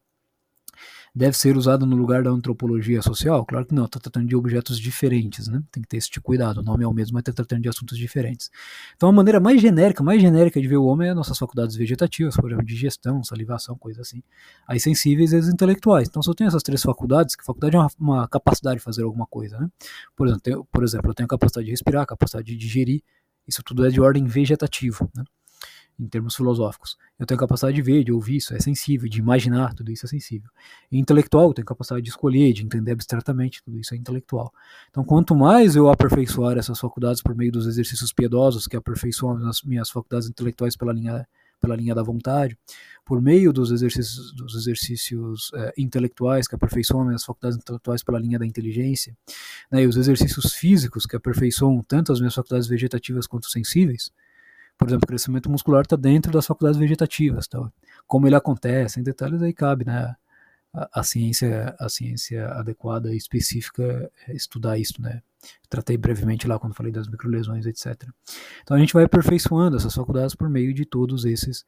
deve ser usado no lugar da antropologia social? Claro que não, está tratando de objetos diferentes, né? Tem que ter esse tipo cuidado. O nome é o mesmo, mas está tratando de assuntos diferentes. Então, a maneira mais genérica, mais genérica de ver o homem é nossas faculdades vegetativas, por exemplo, digestão, salivação, coisa assim. As sensíveis e as intelectuais. Então, se eu tenho essas três faculdades, que faculdade é uma, uma capacidade de fazer alguma coisa, né? Por exemplo, tenho, por exemplo, eu tenho a capacidade de respirar, a capacidade de digerir, isso tudo é de ordem vegetativa, né? Em termos filosóficos. Eu tenho capacidade de ver, de ouvir, isso é sensível, de imaginar, tudo isso é sensível. E intelectual, eu tenho capacidade de escolher, de entender abstratamente, tudo isso é intelectual. Então, quanto mais eu aperfeiçoar essas faculdades por meio dos exercícios piedosos, que aperfeiçoam as minhas faculdades intelectuais pela linha, pela linha da vontade, por meio dos exercícios, dos exercícios é, intelectuais, que aperfeiçoam as faculdades intelectuais pela linha da inteligência, né, e os exercícios físicos, que aperfeiçoam tanto as minhas faculdades vegetativas quanto sensíveis, por exemplo, o crescimento muscular está dentro das faculdades vegetativas. Tá? Como ele acontece, em detalhes aí cabe, né? A, a, ciência, a ciência adequada e específica é estudar isso, né? Tratei brevemente lá quando falei das microlesões, etc. Então a gente vai aperfeiçoando essas faculdades por meio de todos esses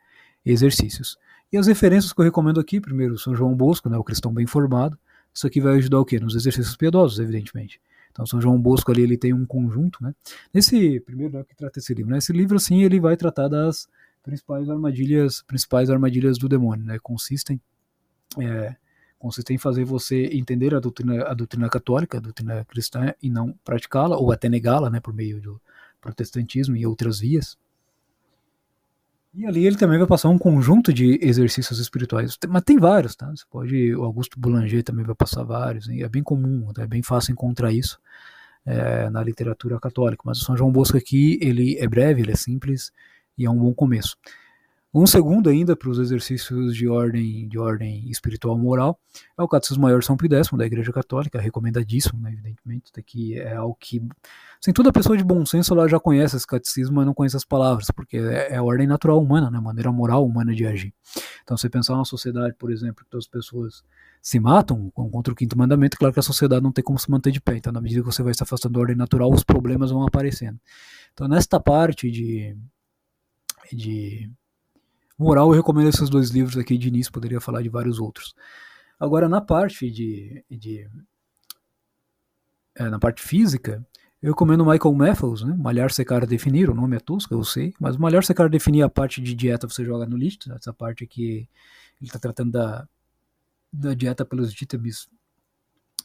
exercícios. E as referências que eu recomendo aqui, primeiro, São João Bosco, né, o cristão bem formado. Isso aqui vai ajudar o quê? Nos exercícios piedosos, evidentemente. Então São João Bosco ali ele tem um conjunto, né? Nesse primeiro né, que trata esse livro, né? Esse livro assim ele vai tratar das principais armadilhas, principais armadilhas do demônio, né? Consistem é, consistem em fazer você entender a doutrina, a doutrina católica, a doutrina cristã e não praticá-la ou até negá-la, né? Por meio do protestantismo e outras vias. E ali ele também vai passar um conjunto de exercícios espirituais, mas tem vários, tá? Você pode, o Augusto Boulanger também vai passar vários, é bem comum, tá? é bem fácil encontrar isso é, na literatura católica. Mas o São João Bosco aqui, ele é breve, ele é simples e é um bom começo. Um segundo ainda para os exercícios de ordem, de ordem espiritual moral é o Catecismo Maior São Pio X da Igreja Católica, recomendadíssimo, né, evidentemente, daqui é algo que, assim, toda pessoa de bom senso ela já conhece esse catecismo, mas não conhece as palavras, porque é, é a ordem natural humana, né, a maneira moral humana de agir. Então, se pensar uma sociedade, por exemplo, que as pessoas se matam contra o quinto mandamento, claro que a sociedade não tem como se manter de pé. Então, na medida que você vai se afastando da ordem natural, os problemas vão aparecendo. Então, nesta parte de, de moral, eu recomendo esses dois livros aqui de início, poderia falar de vários outros. Agora, na parte de, de é, na parte física, eu recomendo Michael Matthews, né? Malhar, secar, definir. O nome é tosco, eu sei. Mas malhar, secar, definir a parte de dieta você joga no lixo. Essa parte que ele está tratando da, da dieta pelos ditamis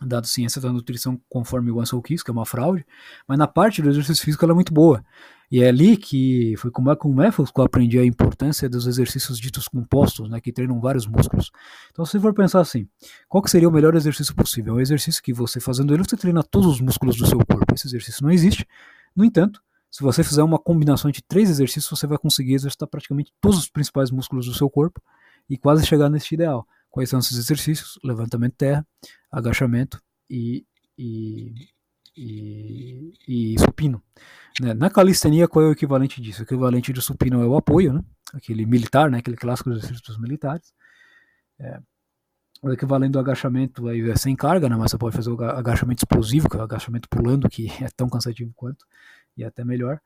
dado ciência da nutrição conforme o Ansel Keys, que é uma fraude, mas na parte do exercício físico ela é muito boa. E é ali que foi com o Matthews que eu aprendi a importância dos exercícios ditos compostos, né, que treinam vários músculos. Então, se for pensar assim, qual que seria o melhor exercício possível? É um exercício que você fazendo ele, você treina todos os músculos do seu corpo. Esse exercício não existe. No entanto, se você fizer uma combinação de três exercícios, você vai conseguir exercitar praticamente todos os principais músculos do seu corpo e quase chegar nesse ideal. Quais são esses exercícios? Levantamento terra, agachamento e, e, e, e supino. Né? Na calistenia, qual é o equivalente disso? O equivalente de supino é o apoio, né? aquele militar, né? aquele clássico dos exercícios militares. É, o equivalente do agachamento aí é sem carga, né? mas você pode fazer o agachamento explosivo, que é o agachamento pulando, que é tão cansativo quanto, e até melhor.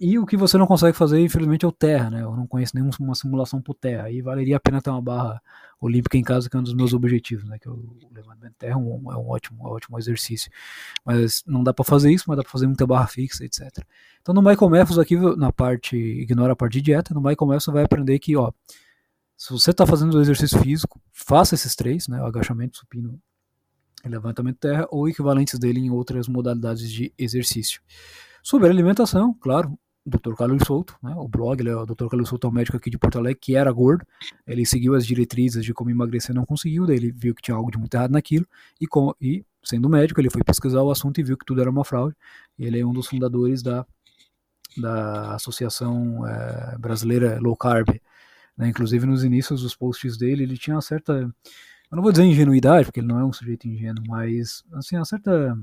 E o que você não consegue fazer, infelizmente, é o terra, né? Eu não conheço nenhuma simulação por terra. Aí valeria a pena ter uma barra olímpica em casa, que é um dos meus objetivos, né? Que o levantamento terra é um, é um ótimo, é um ótimo exercício. Mas não dá para fazer isso, mas dá para fazer muita barra fixa, etc. Então no Michael Matthews aqui, na parte, ignora a parte de dieta, no Michael Matthews você vai aprender que, ó, se você está fazendo exercício físico, faça esses três, né? O agachamento, supino e levantamento terra, ou equivalentes dele em outras modalidades de exercício. Sobre alimentação, claro, Dr. Carlos Souto, né, o blog, ele é o Dr. Carlos Souto é um médico aqui de Porto Alegre que era gordo, ele seguiu as diretrizes de como emagrecer, não conseguiu, daí ele viu que tinha algo de muito errado naquilo, e, com, e sendo médico, ele foi pesquisar o assunto e viu que tudo era uma fraude, ele é um dos fundadores da, da Associação é, Brasileira Low Carb, né, inclusive nos inícios dos posts dele, ele tinha uma certa, eu não vou dizer ingenuidade, porque ele não é um sujeito ingênuo, mas, assim, uma certa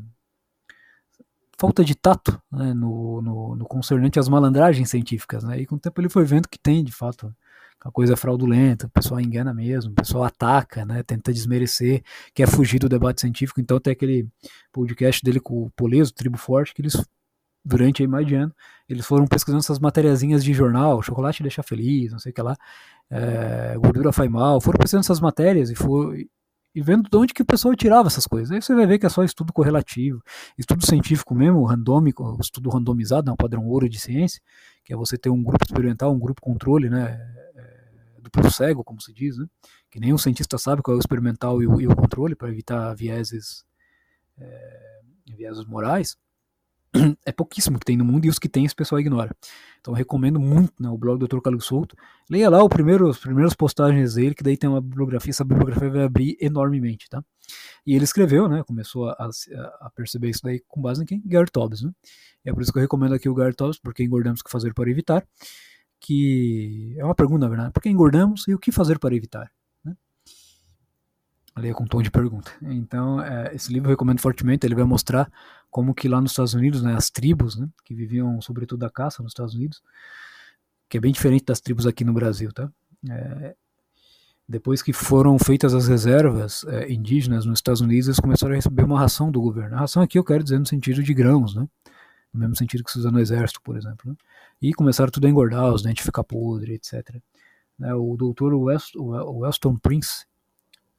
falta de tato né, no, no, no, concernente às malandragens científicas. Né? E com o tempo ele foi vendo que tem, de fato, a coisa fraudulenta, o pessoal engana mesmo, o pessoal ataca, né, tenta desmerecer, quer fugir do debate científico. Então tem aquele podcast dele com o Poleso, Tribo Forte, que eles, durante aí mais de ano, eles foram pesquisando essas matériazinhas de jornal, chocolate deixa feliz, não sei o que lá, é, gordura faz mal, foram pesquisando essas matérias e, foi, e vendo de onde que o pessoal tirava essas coisas. Aí você vai ver que é só estudo correlativo, estudo científico mesmo, randômico, estudo randomizado, é um padrão ouro de ciência, que é você ter um grupo experimental, um grupo controle, né, é, duplo cego, como se diz, né, que nenhum cientista sabe qual é o experimental e o, e o controle para evitar vieses, é, vieses morais. é pouquíssimo que tem no mundo e os que tem esse pessoal ignora. Então recomendo muito né, o blog do Dr. Carlos Souto. Leia lá o primeiro, as primeiras postagens dele, que daí tem uma bibliografia, essa bibliografia vai abrir enormemente, tá? E ele escreveu, né, começou a, a perceber isso daí com base em quem? Gary Tobbs, né? E é por isso que eu recomendo aqui o Gary Tobbs, porque engordamos que fazer para evitar, que é uma pergunta, na verdade, por que engordamos e o que fazer para evitar? Leia com tom de pergunta. Então, é, esse livro eu recomendo fortemente, ele vai mostrar como que lá nos Estados Unidos, né, as tribos, né, que viviam sobretudo da caça nos Estados Unidos, que é bem diferente das tribos aqui no Brasil, tá? É, depois que foram feitas as reservas é, indígenas nos Estados Unidos, eles começaram a receber uma ração do governo. A ração aqui eu quero dizer no sentido de grãos, né? No mesmo sentido que se usa no exército, por exemplo. Né? E começaram tudo a engordar, os dentes ficar podres, etc. Né, o doutor West, Weston Prince,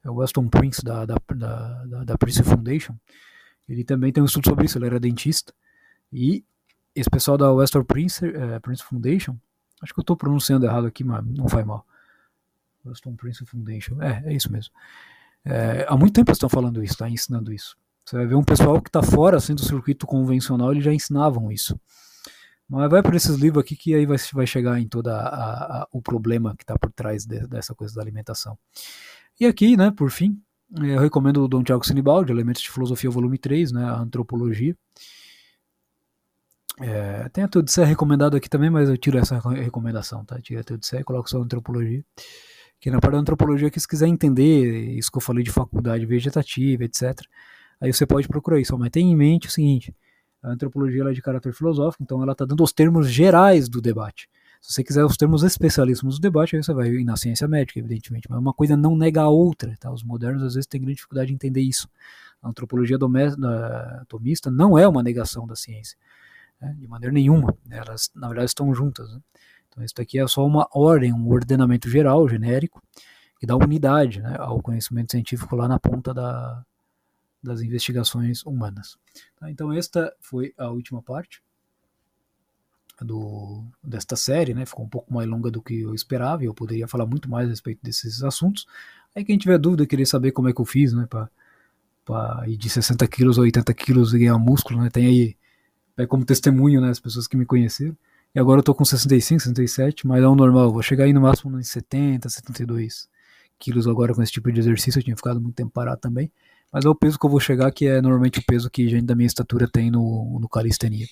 é o Weston Prince da, da, da, da Prince Foundation, ele também tem um estudo sobre isso, ele era dentista. E esse pessoal da Weston Prince, é, Prince Foundation, acho que eu estou pronunciando errado aqui, mas não faz mal. Weston Prince Foundation, é, é isso mesmo. É, há muito tempo eles estão falando isso, tá ensinando isso. Você vai ver um pessoal que está fora assim, do circuito convencional, eles já ensinavam isso. Mas vai por esses livros aqui que aí vai, vai chegar em todo o problema que está por trás de, dessa coisa da alimentação. E aqui, né, por fim, eu recomendo o Dom Tiago Sinibaldi, Elementos de Filosofia, volume 3, né, a Antropologia. É, tem a Teodicea recomendado aqui também, mas eu tiro essa recomendação, tá? Tiro a Teodicea e coloco só a Antropologia. Que na parte da Antropologia, que se quiser entender isso que eu falei de faculdade vegetativa, etc., aí você pode procurar isso. Mas tenha em mente o seguinte, a Antropologia é de caráter filosófico, então ela está dando os termos gerais do debate. Se você quiser os termos especialíssimos do debate, aí você vai ir na ciência médica, evidentemente. Mas uma coisa não nega a outra. Tá? Os modernos às vezes têm grande dificuldade de entender isso. A antropologia atomista não é uma negação da ciência, né? de maneira nenhuma. Elas, na verdade, estão juntas. Né? Então, isso aqui é só uma ordem, um ordenamento geral, genérico, que dá unidade né, ao conhecimento científico lá na ponta da, das investigações humanas. Tá? Então, esta foi a última parte do, desta série, né? Ficou um pouco mais longa do que eu esperava e eu poderia falar muito mais a respeito desses assuntos. Aí quem tiver dúvida, querer saber como é que eu fiz, né? Para ir de 60 quilos a 80 quilos e ganhar músculo, né? Tem aí é como testemunho, né? As pessoas que me conheceram. E agora eu tô com 65, 67, mas é o normal. Vou chegar aí no máximo nos 70, 72 quilos agora com esse tipo de exercício. Eu tinha ficado muito tempo parado também. Mas é o peso que eu vou chegar, que é normalmente o peso que gente da minha estatura tem no, no calistenia.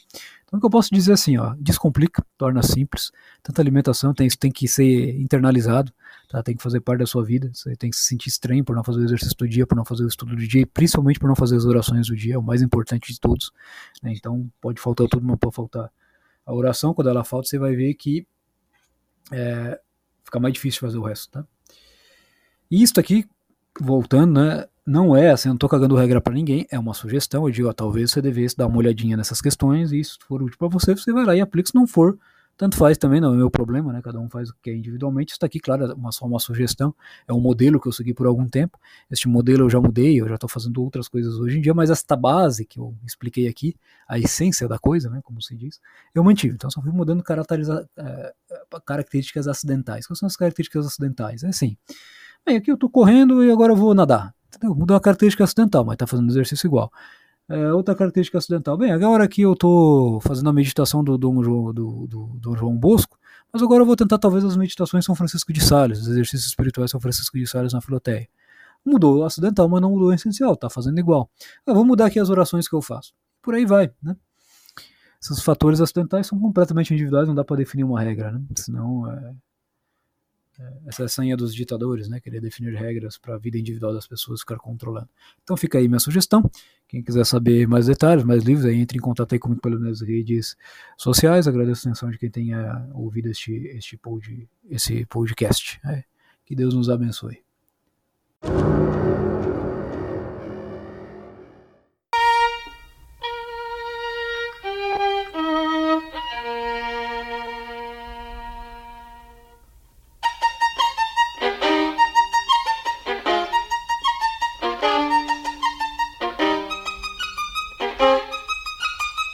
Então o que eu posso dizer assim, ó, descomplica, torna simples. Tanta alimentação tem, tem que ser internalizado, tá? tem que fazer parte da sua vida. Você tem que se sentir estranho por não fazer o exercício do dia, por não fazer o estudo do dia, e principalmente por não fazer as orações do dia, é o mais importante de todos. Né? Então pode faltar tudo, mas pode faltar a oração. Quando ela falta, você vai ver que é, fica mais difícil fazer o resto. Tá? E isso aqui, voltando, né? Não é assim, eu não tô cagando regra para ninguém, é uma sugestão. Eu digo, ó, talvez você devesse dar uma olhadinha nessas questões e se for útil para você, você vai lá e aplica. Se não for, tanto faz também, não é meu problema, né? Cada um faz o que quer individualmente. Está aqui, claro, é uma, só uma sugestão, é um modelo que eu segui por algum tempo. Este modelo eu já mudei, eu já estou fazendo outras coisas hoje em dia, mas esta base que eu expliquei aqui, a essência da coisa, né? Como se diz, eu mantive. Então só fui mudando é, características acidentais. Quais são as características acidentais? É assim. Bem, aqui eu estou correndo e agora eu vou nadar. Entendeu? Mudou a característica acidental, mas está fazendo exercício igual. É, outra característica acidental. Bem, agora que eu estou fazendo a meditação do Dom, do, do, do, João Bosco, mas agora eu vou tentar talvez as meditações São Francisco de Sales, os exercícios espirituais São Francisco de Sales na Filoteia. Mudou o acidental, mas não mudou o essencial, está fazendo igual. Eu vou mudar aqui as orações que eu faço. Por aí vai, né? Esses fatores acidentais são completamente individuais, não dá para definir uma regra, né? Senão é, essa é a senha dos ditadores, né? Querer definir regras para a vida individual das pessoas, ficar controlando. Então fica aí minha sugestão. Quem quiser saber mais detalhes, mais livros, aí entre em contato aí comigo pelas minhas redes sociais. Agradeço a atenção de quem tenha ouvido este, este pod, esse podcast. É. Que Deus nos abençoe.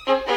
Thank you.